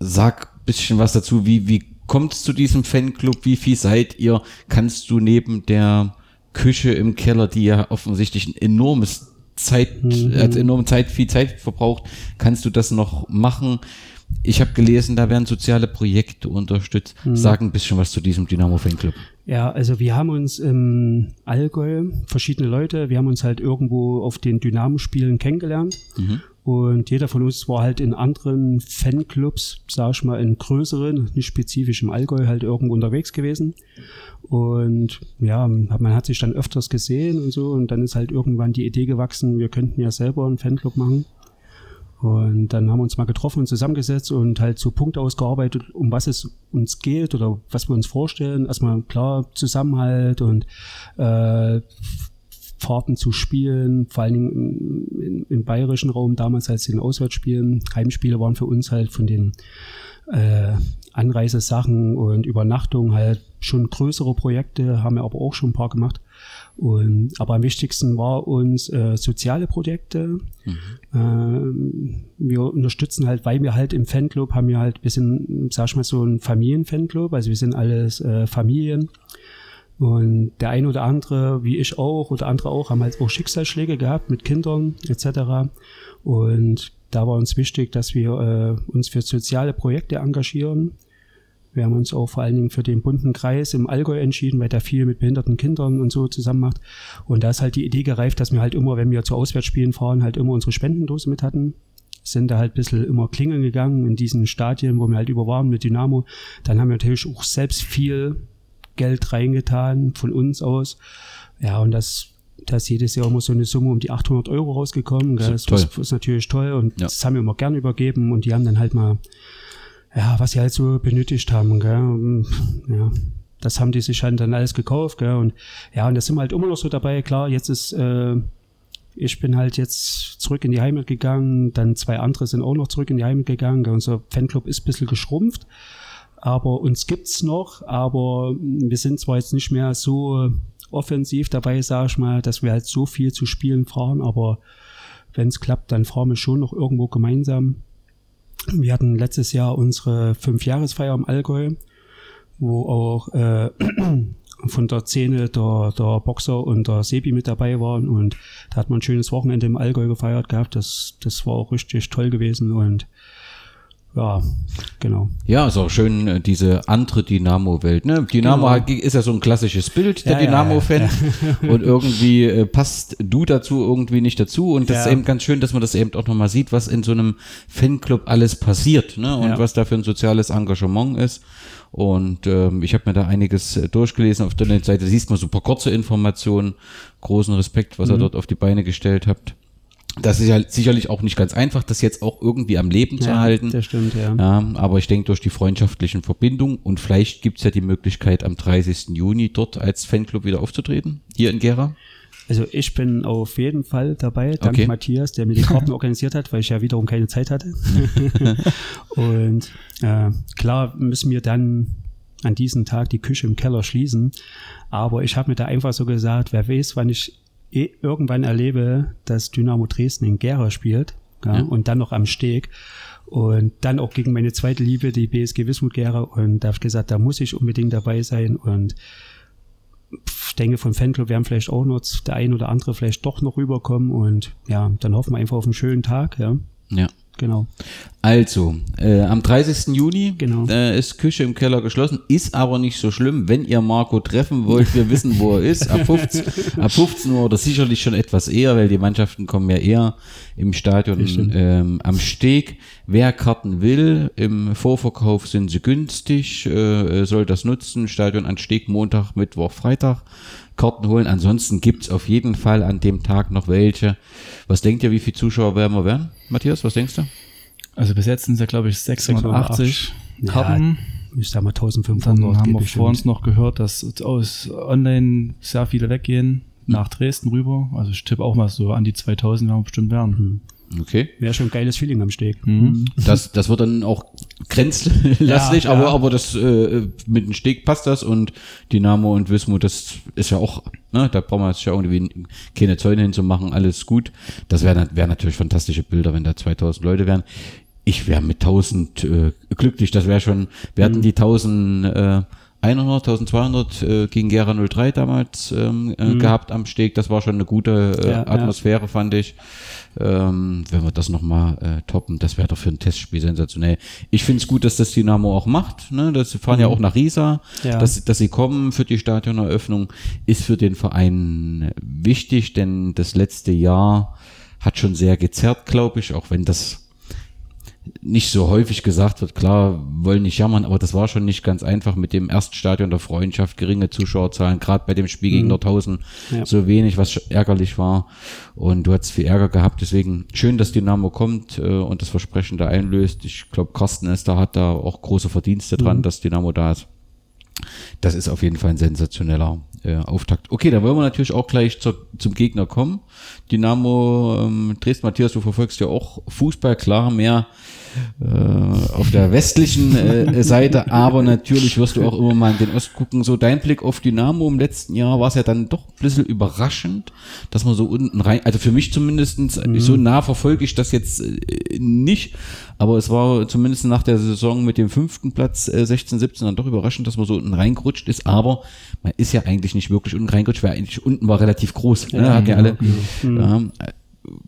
Speaker 1: sag ein bisschen was dazu, wie, wie kommt es zu diesem Fanclub, wie viel seid ihr? Kannst du neben der Küche im Keller, die ja offensichtlich ein enormes Zeit, mhm. hat enorm Zeit, viel Zeit verbraucht, kannst du das noch machen? Ich habe gelesen, da werden soziale Projekte unterstützt. Mhm. Sag ein bisschen was zu diesem Dynamo Fanclub.
Speaker 2: Ja, also wir haben uns im Allgäu, verschiedene Leute, wir haben uns halt irgendwo auf den Dynamo-Spielen kennengelernt. Mhm. Und jeder von uns war halt in anderen Fanclubs, sag ich mal, in größeren, nicht spezifisch im Allgäu, halt irgendwo unterwegs gewesen. Und ja, man hat sich dann öfters gesehen und so. Und dann ist halt irgendwann die Idee gewachsen, wir könnten ja selber einen Fanclub machen. Und dann haben wir uns mal getroffen und zusammengesetzt und halt so Punkte ausgearbeitet, um was es uns geht oder was wir uns vorstellen. Erstmal klar Zusammenhalt und äh, Fahrten zu spielen, vor allen Dingen im, im, im bayerischen Raum damals als in Auswärtsspielen. Heimspiele waren für uns halt von den äh, Anreisesachen und Übernachtung halt schon größere Projekte, haben wir aber auch schon ein paar gemacht. Und, aber am wichtigsten war uns äh, soziale Projekte. Mhm. Ähm, wir unterstützen halt, weil wir halt im Fanclub haben wir halt, wir sind, sag ich mal, so ein Familienfanclub, also wir sind alles äh, Familien. Und der eine oder andere, wie ich auch, oder andere auch, haben halt auch Schicksalsschläge gehabt mit Kindern etc. Und da war uns wichtig, dass wir äh, uns für soziale Projekte engagieren. Wir haben uns auch vor allen Dingen für den bunten Kreis im Allgäu entschieden, weil der viel mit behinderten Kindern und so zusammen macht. Und da ist halt die Idee gereift, dass wir halt immer, wenn wir zu Auswärtsspielen fahren, halt immer unsere Spendendose mit hatten. Sind da halt ein bisschen immer klingeln gegangen in diesen Stadien, wo wir halt über waren mit Dynamo. Dann haben wir natürlich auch selbst viel Geld reingetan von uns aus. Ja, und das da ist jedes Jahr immer so eine Summe um die 800 Euro rausgekommen. Das, das ist, ist, natürlich toll und ja. das haben wir immer gern übergeben und die haben dann halt mal ja, was sie halt so benötigt haben, gell. Ja, das haben die sich halt dann alles gekauft, gell. Und ja, und das sind wir halt immer noch so dabei. Klar, jetzt ist, äh, ich bin halt jetzt zurück in die Heimat gegangen, dann zwei andere sind auch noch zurück in die Heimat gegangen. Gell? Unser Fanclub ist ein bisschen geschrumpft, aber uns gibt's noch, aber wir sind zwar jetzt nicht mehr so offensiv dabei, sag ich mal, dass wir halt so viel zu spielen fahren, aber wenn es klappt, dann fahren wir schon noch irgendwo gemeinsam. Wir hatten letztes Jahr unsere Fünfjahresfeier im Allgäu, wo auch äh, von der Szene der, der Boxer und der Sebi mit dabei waren und da hat man ein schönes Wochenende im Allgäu gefeiert gehabt. Das, das war auch richtig toll gewesen und ja, genau.
Speaker 1: Ja, ist auch schön, äh, diese andere Dynamo-Welt. Ne? Dynamo genau. halt, ist ja so ein klassisches Bild, der ja, Dynamo-Fan. Ja, ja. Und irgendwie äh, passt du dazu irgendwie nicht dazu. Und das ist eben ganz schön, dass man das eben auch nochmal sieht, was in so einem Fanclub alles passiert ne? und was da für ein soziales Engagement ist. Und ähm, ich habe mir da einiges äh, durchgelesen. Auf der Seite siehst man super kurze Informationen. Großen Respekt, was mhm. ihr dort auf die Beine gestellt habt. Das ist ja sicherlich auch nicht ganz einfach, das jetzt auch irgendwie am Leben zu
Speaker 2: ja,
Speaker 1: halten.
Speaker 2: Das stimmt, ja.
Speaker 1: ja. Aber ich denke, durch die freundschaftlichen Verbindungen und vielleicht gibt's ja die Möglichkeit, am 30. Juni dort als Fanclub wieder aufzutreten, hier in Gera.
Speaker 2: Also ich bin auf jeden Fall dabei, dank okay. Matthias, der mir die Karten organisiert hat, weil ich ja wiederum keine Zeit hatte. und äh, klar müssen wir dann an diesem Tag die Küche im Keller schließen. Aber ich habe mir da einfach so gesagt, wer weiß, wann ich eh irgendwann erlebe, dass Dynamo Dresden in Gera spielt ja, ja. und dann noch am Steg und dann auch gegen meine zweite Liebe, die BSG Wismut Gera und da habe ich gesagt, da muss ich unbedingt dabei sein und ich denke, von Fanclub werden vielleicht auch noch der ein oder andere vielleicht doch noch rüberkommen und ja, dann hoffen wir einfach auf einen schönen Tag, ja.
Speaker 1: Ja.
Speaker 2: Genau.
Speaker 1: Also, äh, am 30. Juni
Speaker 2: genau.
Speaker 1: äh, ist Küche im Keller geschlossen, ist aber nicht so schlimm, wenn ihr Marco treffen wollt. Wir wissen, wo er ist. Ab 15, ab 15 Uhr oder sicherlich schon etwas eher, weil die Mannschaften kommen ja eher im Stadion ähm, am Steg. Wer Karten will, im Vorverkauf sind sie günstig, äh, soll das nutzen. Stadion an Steg Montag, Mittwoch, Freitag. Karten holen. Ansonsten gibt's auf jeden Fall an dem Tag noch welche. Was denkt ihr, wie viele Zuschauer werden wir werden? Matthias, was denkst du?
Speaker 3: Also bis jetzt sind es ja, glaube ich, 680 Karten.
Speaker 2: Ja, ich sag mal 1500.
Speaker 3: Dann haben wir vor uns noch gehört, dass aus online sehr viele weggehen nach Dresden rüber. Also ich tippe auch mal so an die 2000 werden wir bestimmt werden.
Speaker 2: Mhm.
Speaker 1: Okay.
Speaker 2: Wäre schon ein geiles Feeling am Steg.
Speaker 1: Mhm. Das, das wird dann auch grenzlastig, ja, aber, ja. aber das äh, mit dem Steg passt das und Dynamo und Wismut, das ist ja auch, ne, da brauchen wir jetzt ja irgendwie keine Zäune hinzumachen, alles gut. Das wären wär natürlich fantastische Bilder, wenn da 2000 Leute wären. Ich wäre mit 1000 äh, glücklich, das wäre schon, wir hatten mhm. die 1000 äh, 100, 1200 äh, gegen Gera 03 damals ähm, äh, gehabt am Steg. Das war schon eine gute äh,
Speaker 2: Ja, ja.
Speaker 1: Atmosphäre, fand ich. Ähm, wenn wir das nochmal äh, toppen, das wäre doch für ein Testspiel sensationell. Ich finde es gut, dass das Dynamo auch macht. Ne? Das sie fahren ja auch nach Riesa,
Speaker 2: Ja.
Speaker 1: dass, dass sie kommen für die Stadioneröffnung, ist für den Verein wichtig, denn das letzte Jahr hat schon sehr gezerrt, glaube ich, auch wenn das nicht so häufig gesagt wird, klar, wollen nicht jammern, aber das war schon nicht ganz einfach mit dem ersten Stadion der Freundschaft, geringe Zuschauerzahlen, gerade bei dem Spiel gegen Nordhausen
Speaker 2: Ja.
Speaker 1: so wenig, was ärgerlich war. Und du hast viel Ärger gehabt, deswegen schön, dass Dynamo kommt äh, und das Versprechen da einlöst. Ich glaube, Carsten Ester hat da auch große Verdienste dran, dass Dynamo da ist. Das ist auf jeden Fall ein sensationeller äh, Auftakt. Okay, da wollen wir natürlich auch gleich zur, zum Gegner kommen. Dynamo ähm, Dresden, Matthias, du verfolgst ja auch Fußball, klar, mehr äh, auf der westlichen äh, Seite, aber natürlich wirst du auch immer mal in den Ost gucken. So dein Blick auf Dynamo im letzten Jahr war es ja dann doch ein bisschen überraschend, dass man so unten rein, also für mich zumindestens so nah verfolge ich das jetzt äh, nicht, aber es war zumindest nach der Saison mit dem fünften Platz äh, 16, 17 dann doch überraschend, dass man so unten reingerutscht ist, aber man ist ja eigentlich nicht wirklich unten reingerutscht, weil eigentlich unten war relativ groß. ne? Ja alle. Ja,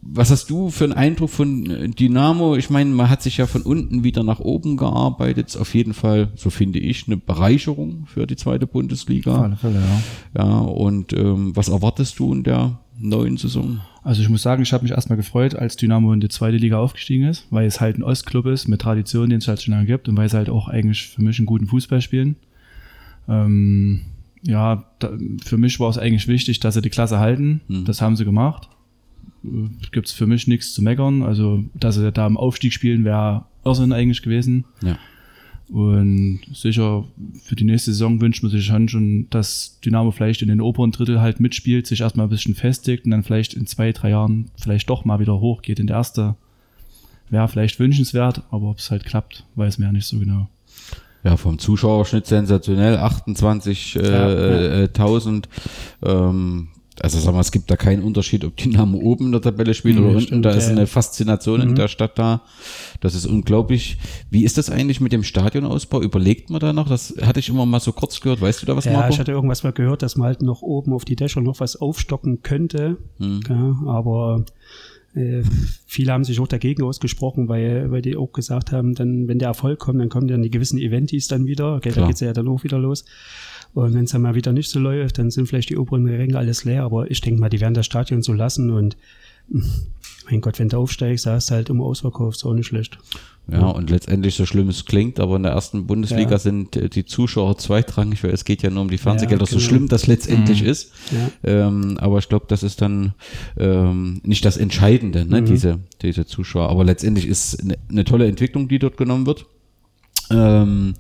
Speaker 1: was hast du für einen Eindruck von äh, Dynamo? Ich meine, man hat sich ja von unten wieder nach oben gearbeitet. Ist auf jeden Fall, so finde ich, eine Bereicherung für die zweite
Speaker 3: Auf
Speaker 1: Bundesliga.
Speaker 3: alle Fälle, ja.
Speaker 1: Ja, und ähm, was erwartest du in der neuen Saison?
Speaker 3: Also ich muss sagen, ich habe mich erstmal gefreut, als Dynamo in die zweite Liga aufgestiegen ist, weil es halt ein Ostclub ist mit Tradition, den es halt schon lange gibt und weil sie halt auch eigentlich für mich einen guten Fußball spielen. Ähm, ja, da, für mich war es eigentlich wichtig, dass sie die Klasse halten. Das haben sie gemacht. Gibt es für mich nichts zu meckern. Also, dass sie da im Aufstieg spielen, wäre Irrsinn eigentlich gewesen.
Speaker 1: Ja.
Speaker 3: Und sicher für die nächste Saison wünscht man sich schon, schon, dass Dynamo vielleicht in den oberen Drittel halt mitspielt, sich erstmal ein bisschen festigt und dann vielleicht in zwei, drei Jahren vielleicht doch mal wieder hochgeht in der erste. Wäre vielleicht wünschenswert, aber ob es halt klappt, weiß man ja nicht so genau.
Speaker 1: Ja, vom Zuschauerschnitt sensationell, 28.000. Äh, äh, 1000. ähm, also sag mal, es gibt da keinen Unterschied, ob Dynamo oben in der Tabelle spielt
Speaker 2: Mhm,
Speaker 1: oder unten.
Speaker 2: stimmt,
Speaker 1: Da ist
Speaker 2: ja, Mhm.
Speaker 1: eine Faszination in der Stadt da. Das ist unglaublich. Wie ist das eigentlich mit dem Stadionausbau? Überlegt man da noch? Das hatte ich immer mal so kurz gehört. Weißt du da was,
Speaker 2: Ja,
Speaker 1: Marco?
Speaker 2: ich hatte irgendwas mal gehört, dass man halt noch oben auf die Dächer noch was aufstocken könnte.
Speaker 1: Hm.
Speaker 2: Ja, aber äh, viele haben sich auch dagegen ausgesprochen, weil, weil die auch gesagt haben, dann, wenn der Erfolg kommt, dann kommen dann die gewissen Eventis dann wieder. Da
Speaker 1: Klar.
Speaker 2: geht's ja dann auch wieder los. Und wenn es dann mal wieder nicht so läuft, dann sind vielleicht die oberen Ränge alles leer. Aber ich denke mal, die werden das Stadion so lassen und mein Gott, wenn du aufsteigst, da hast du halt immer ausverkauft, ist auch nicht schlecht.
Speaker 1: Ja, und letztendlich, so schlimm es klingt, aber in der ersten Bundesliga
Speaker 2: Ja.
Speaker 1: sind äh, die Zuschauer zweitrangig, weil es geht ja nur um die Fernsehgelder,
Speaker 2: Ja,
Speaker 1: so
Speaker 2: genau.
Speaker 1: schlimm das letztendlich ist.
Speaker 2: Ja.
Speaker 1: Ähm, aber ich glaube, das ist dann ähm, nicht das Entscheidende,
Speaker 2: Mhm.
Speaker 1: ne, diese, diese Zuschauer. Aber letztendlich ist eine, eine tolle Entwicklung, die dort genommen wird. Ähm,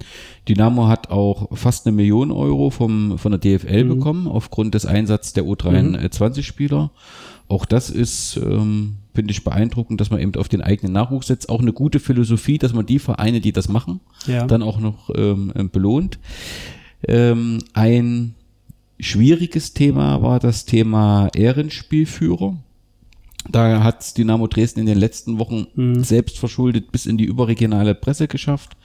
Speaker 1: Dynamo hat auch fast eine Million Euro vom, von der DFL
Speaker 2: Mhm.
Speaker 1: bekommen, aufgrund des Einsatzes der U23-Spieler. Auch das ist, ähm, finde ich, beeindruckend, dass man eben auf den eigenen Nachwuchs setzt. Auch eine gute Philosophie, dass man die Vereine, die das machen,
Speaker 2: Ja.
Speaker 1: dann auch noch ähm, belohnt. Ähm, ein schwieriges Thema war das Thema Ehrenspielführer. Da hat Dynamo Dresden in den letzten Wochen selbst verschuldet bis in die überregionale Presse geschafft,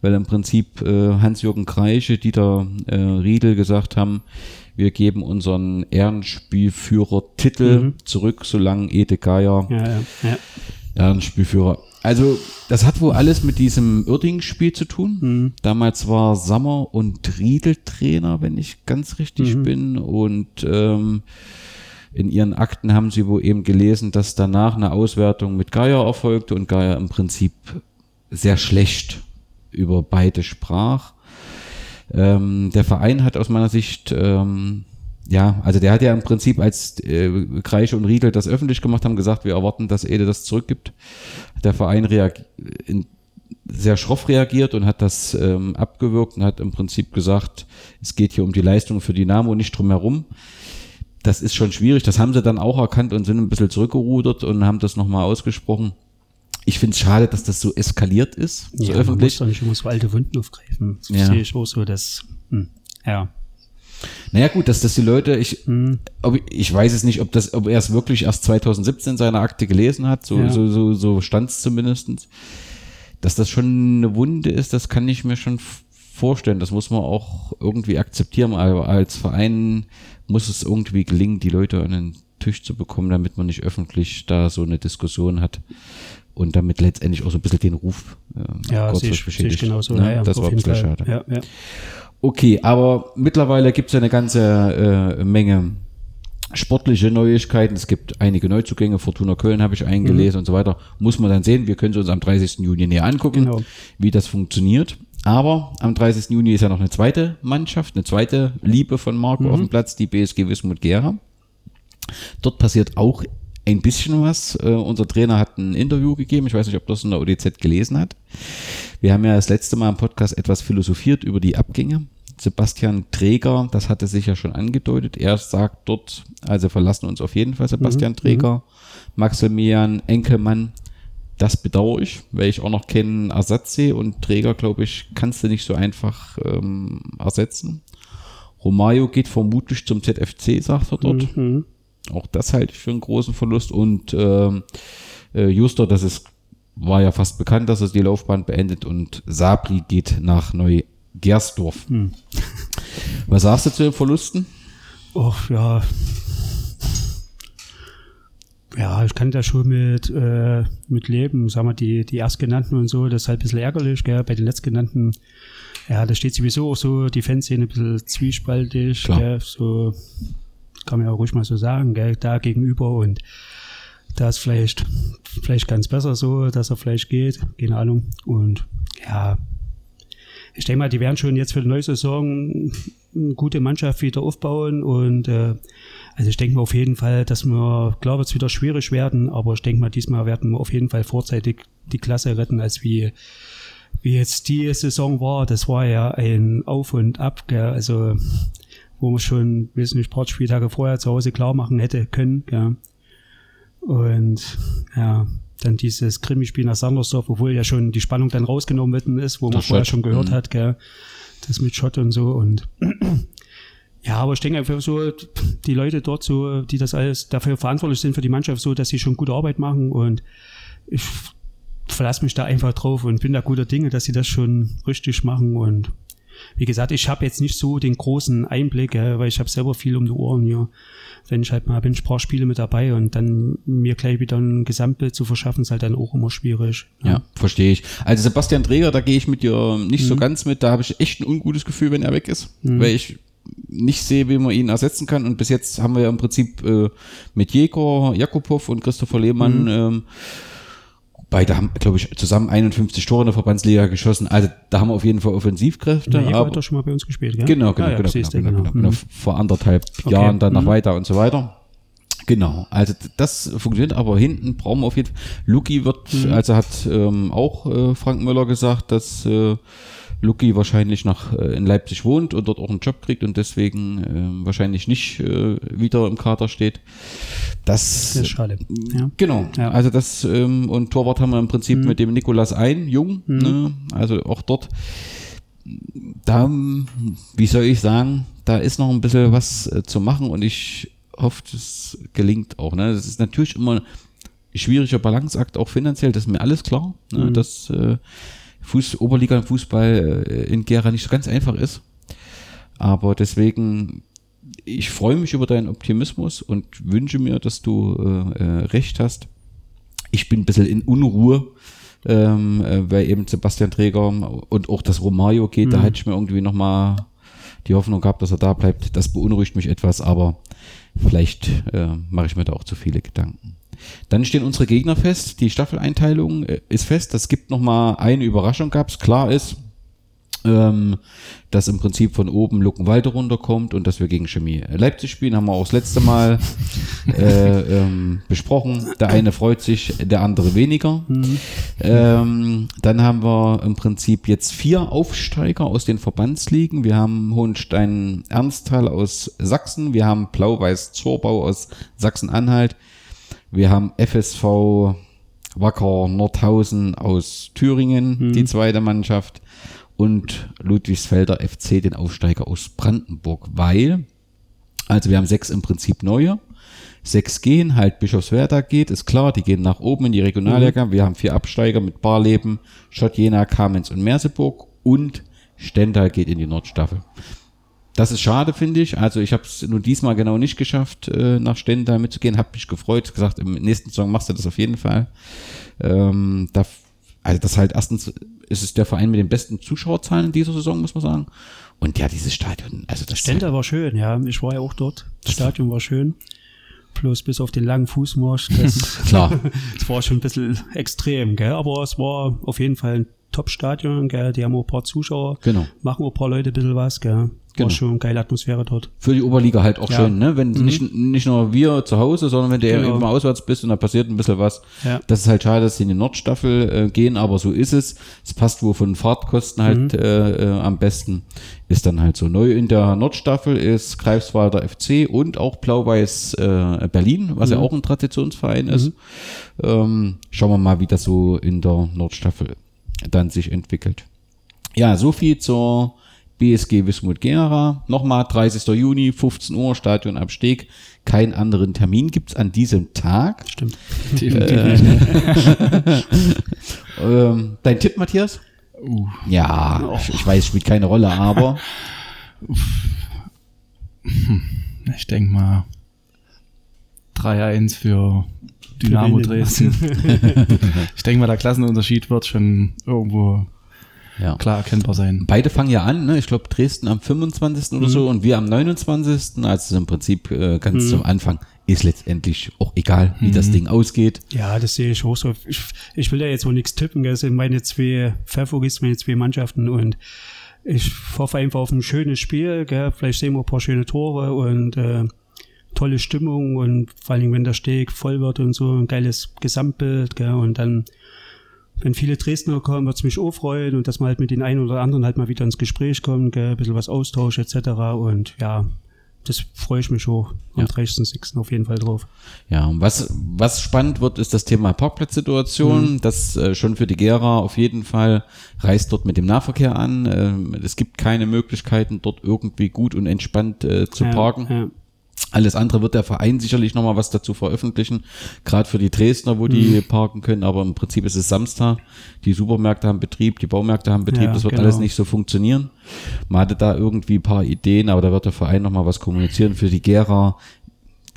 Speaker 1: weil im Prinzip äh, Hans-Jürgen Kreische, Dieter äh, Riedel gesagt haben, wir geben unseren Ehrenspielführer-Titel zurück, solange Ede Geier
Speaker 2: Ja, ja, ja.
Speaker 1: Ehrenspielführer. Also, das hat wohl alles mit diesem Uerdingen-Spiel zu tun.
Speaker 2: Mhm.
Speaker 1: Damals war Sammer und Riedel Trainer, wenn ich ganz richtig
Speaker 2: Mhm.
Speaker 1: bin. Und ähm, in ihren Akten haben sie wohl eben gelesen, dass danach eine Auswertung mit Geier erfolgte und Geier im Prinzip sehr schlecht über beide sprach. Ähm, der Verein hat aus meiner Sicht, ähm, ja, also der hat ja im Prinzip, als äh, Kreische und Riedel das öffentlich gemacht haben, gesagt, wir erwarten, dass Ede das zurückgibt. Der Verein in, sehr schroff reagiert und hat das ähm, abgewürgt und hat im Prinzip gesagt, es geht hier um die Leistung für Dynamo, nicht drum herum. Das ist schon schwierig, das haben sie dann auch erkannt und sind ein bisschen zurückgerudert und haben das nochmal ausgesprochen. Ich finde es schade, dass das so eskaliert ist, so
Speaker 2: Ja, man
Speaker 1: öffentlich.
Speaker 2: muss doch nicht immer so alte Wunden aufgreifen. Das
Speaker 1: Ja.
Speaker 2: sehe ich auch so, dass, hm, ja.
Speaker 1: Naja gut, dass das die Leute, ich, ob, ich weiß es nicht, ob das, ob er es wirklich erst 2017 in seiner Akte gelesen hat, so,
Speaker 2: Ja.
Speaker 1: so, so, so stand es zumindestens. Dass das schon eine Wunde ist, das kann ich mir schon vorstellen. Das muss man auch irgendwie akzeptieren. Aber als Verein muss es irgendwie gelingen, die Leute an den Tisch zu bekommen, damit man nicht öffentlich da so eine Diskussion hat und damit letztendlich auch so ein bisschen den Ruf
Speaker 2: äh, ja, sehe ich, sehe ich genauso.
Speaker 1: Ne? Ja, ja, das war ein bisschen Fall. schade. Ja, ja. Okay, aber mittlerweile gibt es ja eine ganze äh, Menge sportliche Neuigkeiten. Es gibt einige Neuzugänge. Fortuna Köln habe ich eingelesen mhm. und so weiter. Muss man dann sehen. Wir können es uns am 30. Juni näher angucken, genau. wie das funktioniert. Aber am 30. Juni ist ja noch eine zweite Mannschaft, eine zweite Liebe von Marco mhm. auf dem Platz, die BSG Wismut Gera. Dort passiert auch ein bisschen was. Uh, unser Trainer hat ein Interview gegeben. Ich weiß nicht, ob das in der ODZ gelesen hat. Wir haben ja das letzte Mal im Podcast etwas philosophiert über die Abgänge. Sebastian Träger, das hatte sich ja schon angedeutet. Er sagt dort, also verlassen uns auf jeden Fall Sebastian mhm. Träger. Maximilian Enkelmann. Das bedauere ich, weil ich auch noch keinen Ersatz sehe und Träger, glaube ich, kannst du nicht so einfach ähm, ersetzen. Romario geht vermutlich zum ZFC, sagt er dort. Mhm. Auch das halte ich für einen großen Verlust. Und ähm, äh, Juster, das ist, war ja fast bekannt, dass er die Laufbahn beendet. Und Sabri geht nach Neu-Gersdorf. Hm. Was sagst du zu den Verlusten?
Speaker 2: Och, ja. Ja, ich kann da schon mit, äh, mit leben. Sagen wir, die, die Erstgenannten und so, das ist halt ein bisschen ärgerlich, gell? Bei den Letztgenannten, ja, da steht sowieso auch so die Fanszene ein bisschen zwiespaltig, Klar. Gell? So, kann man ja ruhig mal so sagen, gell, da gegenüber und da ist vielleicht, vielleicht ganz besser so, dass er vielleicht geht, keine Ahnung. Und ja, ich denke mal, die werden schon jetzt für die neue Saison eine gute Mannschaft wieder aufbauen und äh, also ich denke mal auf jeden Fall, dass wir, klar wird es wieder schwierig werden, aber ich denke mal, diesmal werden wir auf jeden Fall vorzeitig die Klasse retten, als wie, wie jetzt die Saison war. Das war ja ein Auf und Ab, gell? also wo man schon, weiß nicht, paar Spieltage vorher zu Hause klar machen hätte können. Ja. Und ja, dann dieses Krimi-Spiel nach Sandersdorf, obwohl ja schon die Spannung dann rausgenommen worden ist, wo das man vorher schon gehört mhm. hat, gell, das mit Schott und so. Und ja, aber ich denke einfach so, die Leute dort so, die das alles dafür verantwortlich sind für die Mannschaft, so, dass sie schon gute Arbeit machen und ich verlasse mich da einfach drauf und bin da guter Dinge, dass sie das schon richtig machen und wie gesagt, ich habe jetzt nicht so den großen Einblick, ja, weil ich habe selber viel um die Ohren hier. Wenn ich halt mal bin, ich paar Spiele mit dabei und dann mir gleich wieder ein Gesamtbild zu verschaffen, ist halt dann auch immer schwierig.
Speaker 1: Ja, ja verstehe ich. Also Sebastian Träger, da gehe ich mit dir nicht mhm. so ganz mit. Da habe ich echt ein ungutes Gefühl, wenn er weg ist, mhm. weil ich nicht sehe, wie man ihn ersetzen kann. Und bis jetzt haben wir ja im Prinzip äh, mit Jekor, Jakubow und Christopher Lehmann mhm. ähm, Beide haben, glaube ich, zusammen 51 Tore in der Verbandsliga geschossen. Also da haben wir auf jeden Fall Offensivkräfte.
Speaker 2: Ja, aber, hat doch schon mal bei uns gespielt, gell?
Speaker 1: Genau, genau, ah, ja, genau, genau, genau, genau, genau, Vor anderthalb okay. Jahren dann noch mhm. weiter und so weiter. Genau, also das funktioniert, aber hinten brauchen wir auf jeden Fall. Luki wird, mhm. also hat ähm, auch äh, Frank Müller gesagt, dass äh, Luki wahrscheinlich nach äh, in Leipzig wohnt und dort auch einen Job kriegt und deswegen äh, wahrscheinlich nicht äh, wieder im Kader steht. Das,
Speaker 2: das ist schade.
Speaker 1: Ja. Genau. Ja. Also das ähm, und Torwart haben wir im Prinzip mhm. mit dem Nikolas ein, jung. Mhm. Ne? Also auch dort. Da, wie soll ich sagen, da ist noch ein bisschen was äh, zu machen und ich hoffe, es gelingt auch. Ne? Das ist natürlich immer ein schwieriger Balanceakt, auch finanziell, das ist mir alles klar. Ne? Mhm. Das Fuß, Oberliga-Fußball äh, in Gera nicht so ganz einfach ist. Aber deswegen, ich freue mich über deinen Optimismus und wünsche mir, dass du äh, äh, recht hast. Ich bin ein bisschen in Unruhe, ähm, äh, weil eben Sebastian Träger und auch das Romario geht. Mhm. Da hätte ich mir irgendwie nochmal die Hoffnung gehabt, dass er da bleibt. Das beunruhigt mich etwas, aber vielleicht äh, mache ich mir da auch zu viele Gedanken. Dann stehen unsere Gegner fest. Die Staffeleinteilung äh, ist fest. Es gibt noch mal eine Überraschung gab's. Klar ist, ähm, dass im Prinzip von oben Luckenwalde runterkommt und dass wir gegen Chemie Leipzig spielen, haben wir auch das letzte Mal äh, ähm, besprochen. Der eine freut sich, der andere weniger. Mhm. Ähm, dann haben wir im Prinzip jetzt vier Aufsteiger aus den Verbandsligen. Wir haben Hohenstein-Ernsthal aus Sachsen, wir haben Blau-Weiß-Zorbau aus Sachsen-Anhalt, wir haben FSV Wacker Nordhausen aus Thüringen, mhm. die zweite Mannschaft, und Ludwigsfelder FC, den Aufsteiger aus Brandenburg, weil, also wir haben sechs im Prinzip neue, sechs gehen, halt Bischofswerda geht, ist klar, die gehen nach oben in die Regionalliga. Mhm. Wir haben vier Absteiger mit Barleben, Schott, Jena, Kamenz und Merseburg und Stendal geht in die Nordstaffel. Das ist schade, finde ich. Also ich habe es nur diesmal genau nicht geschafft, äh, nach Stendal mitzugehen. Habe mich gefreut, gesagt, im nächsten Song machst du das auf jeden Fall. Ähm, da, also das halt erstens ist es der Verein mit den besten Zuschauerzahlen in dieser Saison, muss man sagen. Und ja, dieses Stadion, also das
Speaker 2: Stendal war schön, ja. Ich war ja auch dort. Das Stadion war schön. Plus bis auf den langen Fußmarsch. Das,
Speaker 1: Klar.
Speaker 2: das war schon ein bisschen extrem, gell? Aber es war auf jeden Fall ein Top-Stadion, gell? Die haben auch ein paar Zuschauer.
Speaker 1: Genau.
Speaker 2: Machen auch ein paar Leute ein bisschen was, gell? War
Speaker 1: Genau.
Speaker 2: schon eine geile Atmosphäre dort.
Speaker 1: für die Oberliga halt auch
Speaker 2: Ja.
Speaker 1: schön, ne? Wenn nicht, nicht nur wir zu Hause, sondern wenn du
Speaker 2: Genau.
Speaker 1: irgendwo auswärts bist und da passiert ein bisschen was.
Speaker 2: Ja.
Speaker 1: Das ist halt schade, dass sie in die Nordstaffel äh, gehen, aber so ist es. Es passt wohl von Fahrtkosten halt äh, äh, am besten. Ist dann halt so. Neu in der Nordstaffel ist Greifswalder FC und auch Blau-Weiß äh, Berlin, was ja auch ein Traditionsverein ist. Ähm, schauen wir mal, wie das so in der Nordstaffel dann sich entwickelt. Ja, so viel zur BSG Wismut Gera. Nochmal 30. Juni, 15 Uhr, Stadion am Steg. Keinen anderen Termin gibt's an diesem Tag.
Speaker 2: Stimmt.
Speaker 1: Ähm, dein Tipp, Matthias?
Speaker 3: Uh,
Speaker 1: Ja, ich, ich weiß, spielt keine Rolle, aber
Speaker 3: ich denke mal 3-1 für Dynamo? Dresden. ich denke mal, der Klassenunterschied wird schon irgendwo
Speaker 1: ja.
Speaker 3: klar erkennbar sein.
Speaker 1: Beide fangen ja an, ne? Ich glaube Dresden am 25. oder so und wir am 29. Also im Prinzip äh, ganz zum Anfang ist letztendlich auch egal, wie das Ding ausgeht.
Speaker 2: Ja, das sehe ich auch so. Ich, ich will ja jetzt wohl nichts tippen? Das sind meine zwei Favorites, meine zwei Mannschaften und ich hoffe einfach auf ein schönes Spiel, gell? Vielleicht sehen wir ein paar schöne Tore und äh, tolle Stimmung und vor allem, wenn der Steg voll wird und so, ein geiles Gesamtbild, gell? Und dann, wenn viele Dresdner kommen, wird es mich auch freuen und dass man halt mit den einen oder anderen halt mal wieder ins Gespräch kommt, gell? Ein bisschen was austauscht etc. Und ja, das freue ich mich auch am
Speaker 1: Ja.
Speaker 2: 30.06. auf jeden Fall drauf.
Speaker 1: Ja, und was, was spannend wird, ist das Thema Parkplatzsituation. Das äh, schon für die Gera auf jeden Fall reißt dort mit dem Nahverkehr an. Ähm, es gibt keine Möglichkeiten, dort irgendwie gut und entspannt äh, zu
Speaker 2: Ja,
Speaker 1: parken.
Speaker 2: Ja.
Speaker 1: Alles andere wird der Verein sicherlich nochmal was dazu veröffentlichen, gerade für die Dresdner, wo die
Speaker 2: Mhm.
Speaker 1: parken können, aber im Prinzip ist es Samstag, die Supermärkte haben Betrieb, die Baumärkte haben Betrieb,
Speaker 2: Ja,
Speaker 1: das wird
Speaker 2: genau.
Speaker 1: alles nicht so funktionieren. Man hatte da irgendwie ein paar Ideen, aber da wird der Verein nochmal was kommunizieren. Für die Gera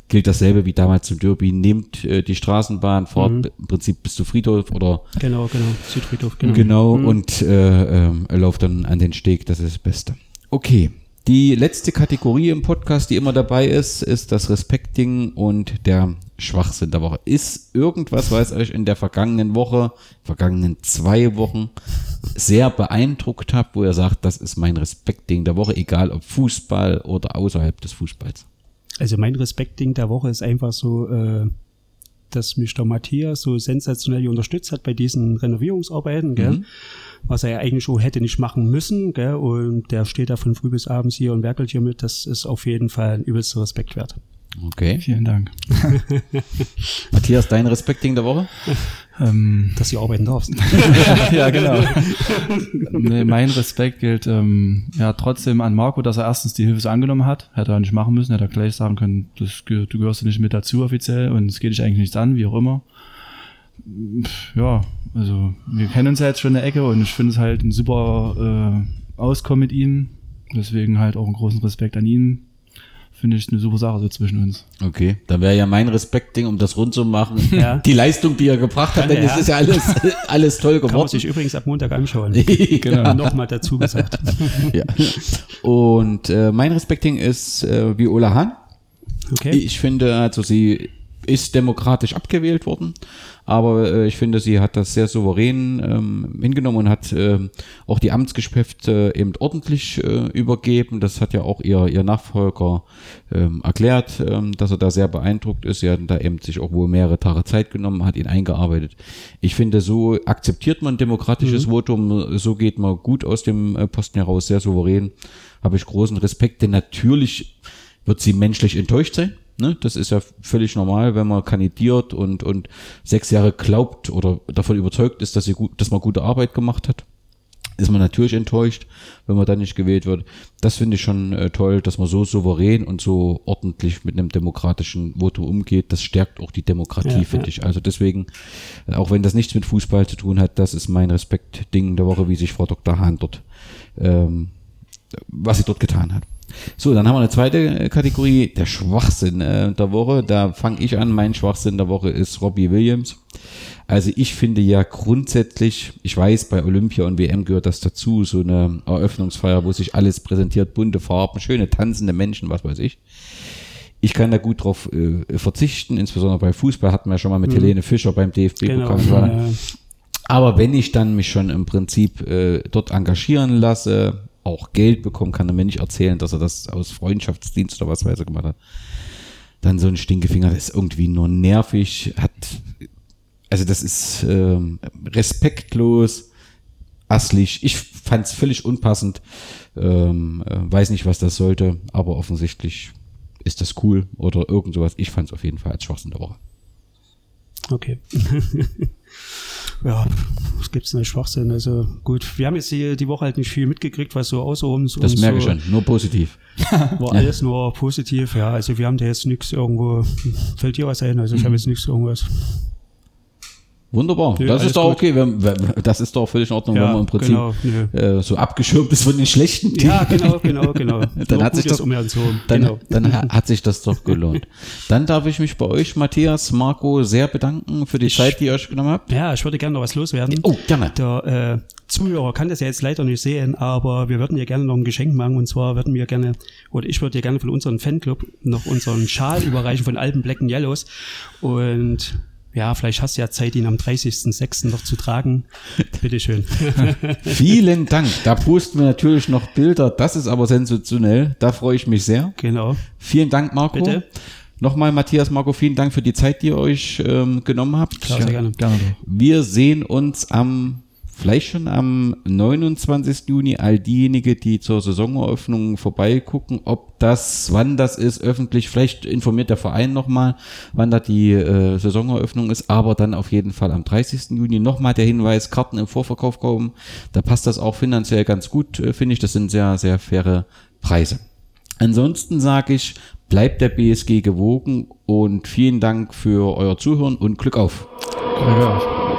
Speaker 1: gilt dasselbe wie damals zum Derby, nehmt äh, die Straßenbahn, fahrt
Speaker 2: Mhm.
Speaker 1: im Prinzip bis zu Friedhof oder
Speaker 2: Genau, genau. Südfriedhof, genau.
Speaker 1: Genau, und äh, ähm, lauft dann an den Steg, das ist das Beste. Okay, die letzte Kategorie im Podcast, die immer dabei ist, ist das Respekting und der Schwachsinn der Woche. Ist irgendwas, was euch in der vergangenen Woche, vergangenen zwei Wochen sehr beeindruckt habt, wo ihr sagt, das ist mein Respekting der Woche, egal ob Fußball oder außerhalb des Fußballs?
Speaker 2: Also mein Respektding der Woche ist einfach so, äh, dass mich der Matthias so sensationell unterstützt hat bei diesen Renovierungsarbeiten, gell? was er ja eigentlich schon hätte nicht machen müssen. Gell? Und der steht da von früh bis abends hier und werkelt hier mit. Das ist auf jeden Fall ein übelster Respekt wert.
Speaker 1: Okay.
Speaker 3: Vielen Dank.
Speaker 1: Matthias, dein Respekting der Woche?
Speaker 3: Ähm,
Speaker 2: Dass du arbeiten darfst.
Speaker 3: ja, genau. nee, mein Respekt gilt ähm, ja trotzdem an Marco, dass er erstens die Hilfe so angenommen hat. Hätte er nicht machen müssen, hätte er gleich sagen können, das, du gehörst nicht mit dazu offiziell und es geht dich eigentlich nichts an, wie auch immer. Ja, also wir kennen uns ja jetzt schon eine Ecke und ich finde es halt ein super äh, Auskommen mit ihm. Deswegen halt auch einen großen Respekt an ihn. Finde ich eine super Sache so zwischen uns.
Speaker 1: Okay, dann wäre ja mein Respektding, um das rund zu machen,
Speaker 2: Ja.
Speaker 1: die Leistung, die er gebracht hat, denn
Speaker 2: Ja.
Speaker 1: es ist ja alles, alles toll
Speaker 2: Kann man
Speaker 1: geworden.
Speaker 2: sich übrigens ab Montag anschauen.
Speaker 1: genau.
Speaker 2: Nochmal dazu gesagt.
Speaker 1: Ja. Und äh, mein Respekting ist äh, Viola Hahn.
Speaker 2: Okay.
Speaker 1: Ich finde, also sie ist demokratisch abgewählt worden, aber äh, ich finde, sie hat das sehr souverän ähm, hingenommen und hat ähm, auch die Amtsgeschäfte eben ordentlich äh, übergeben. Das hat ja auch ihr, ihr Nachfolger ähm, erklärt, ähm, dass er da sehr beeindruckt ist. Sie hat da eben sich auch wohl mehrere Tage Zeit genommen, hat ihn eingearbeitet. Ich finde, so akzeptiert man demokratisches Votum, so geht man gut aus dem äh, Posten heraus, sehr souverän. Habe ich großen Respekt, denn natürlich wird sie menschlich enttäuscht sein. Ne? Das ist ja völlig normal, wenn man kandidiert und, und sechs Jahre glaubt oder davon überzeugt ist, dass, sie gut, dass man gute Arbeit gemacht hat. ist man natürlich enttäuscht, wenn man dann nicht gewählt wird. Das finde ich schon äh, toll, dass man so souverän und so ordentlich mit einem demokratischen Votum umgeht. Das stärkt auch die Demokratie,
Speaker 2: Ja,
Speaker 1: finde
Speaker 2: ja.
Speaker 1: ich. Also deswegen, äh, auch wenn das nichts mit Fußball zu tun hat, das ist mein Respekt-Ding der Woche, wie sich Frau Dr. Hahn dort, ähm, was sie dort getan hat. So, dann haben wir eine zweite äh, Kategorie, der Schwachsinn äh, der Woche. Da fange ich an. Mein Schwachsinn der Woche ist Robbie Williams. Also ich finde ja grundsätzlich, ich weiß, bei Olympia und WM gehört das dazu, so eine Eröffnungsfeier, wo sich alles präsentiert, bunte Farben, schöne tanzende Menschen, was weiß ich. Ich kann da gut drauf äh, verzichten, insbesondere bei Fußball hatten wir ja schon mal mit Helene Fischer beim DFB
Speaker 2: Genau.
Speaker 1: aber wenn ich dann mich schon im Prinzip äh, dort engagieren lasse, auch Geld bekommen, kann er mir nicht erzählen, dass er das aus Freundschaftsdienst oder was weiß er gemacht hat. Dann so ein Stinkefinger, das ist irgendwie nur nervig, hat, also das ist ähm, respektlos, asslig. Ich fand es völlig unpassend, ähm, äh, weiß nicht, was das sollte, aber offensichtlich ist das cool oder irgend sowas. Ich fand es auf jeden Fall als Schwachsinn der Woche.
Speaker 2: Okay. ja, was gibt's denn Schwachsinn? Also gut, wir haben jetzt die, die Woche halt nicht viel mitgekriegt, was so außer uns
Speaker 1: Das merke
Speaker 2: so
Speaker 1: ich schon, nur positiv.
Speaker 2: war alles nur positiv. Ja, also wir haben da jetzt nichts irgendwo, fällt dir was ein? Also ich
Speaker 1: Mhm.
Speaker 2: habe jetzt nichts irgendwas.
Speaker 1: Wunderbar.
Speaker 2: Nö,
Speaker 1: das ist doch
Speaker 2: gut.
Speaker 1: okay. Wenn, wenn, das ist doch völlig in Ordnung, wenn man im Prinzip
Speaker 2: genau.
Speaker 1: äh, so abgeschirmt ist von den schlechten Dingen.
Speaker 2: Ja, genau, genau, genau.
Speaker 1: Dann hat sich das-
Speaker 2: um.
Speaker 1: Dann,
Speaker 2: genau.
Speaker 1: dann ha- hat sich das doch gelohnt. Dann darf ich mich bei euch, Matthias, Marco, sehr bedanken für die Zeit, die ihr euch genommen habt.
Speaker 2: Ja, ich würde gerne noch was loswerden.
Speaker 1: Oh, gerne.
Speaker 2: Der äh, Zuhörer kann das ja jetzt leider nicht sehen, aber wir würden dir gerne noch ein Geschenk machen und zwar würden wir gerne, oder ich würde dir gerne von unserem Fanclub noch unseren Schal überreichen von Alpen Black and Yellows und ja, vielleicht hast du ja Zeit, ihn am 30.06. noch zu tragen. Bitteschön.
Speaker 1: Vielen Dank. Da posten wir natürlich noch Bilder. Das ist aber sensationell. Da freue ich mich sehr.
Speaker 2: genau.
Speaker 1: Vielen Dank, Marco.
Speaker 2: Bitte.
Speaker 1: Nochmal, Matthias, Marco, vielen Dank für die Zeit, die ihr euch ähm, genommen habt.
Speaker 2: Klar, sehr gerne.
Speaker 3: Gerne.
Speaker 1: Wir sehen uns am, vielleicht schon am 29. Juni, all diejenigen, die zur Saisoneröffnung vorbeigucken, ob das, wann das ist, öffentlich, vielleicht informiert der Verein nochmal, wann da die äh, Saisoneröffnung ist, aber dann auf jeden Fall am 30. Juni nochmal der Hinweis, Karten im Vorverkauf kommen, da passt das auch finanziell ganz gut, äh, finde ich, das sind sehr, sehr faire Preise. Ansonsten sage ich, bleibt der BSG gewogen und vielen Dank für euer Zuhören und Glück auf.
Speaker 3: Glück auf.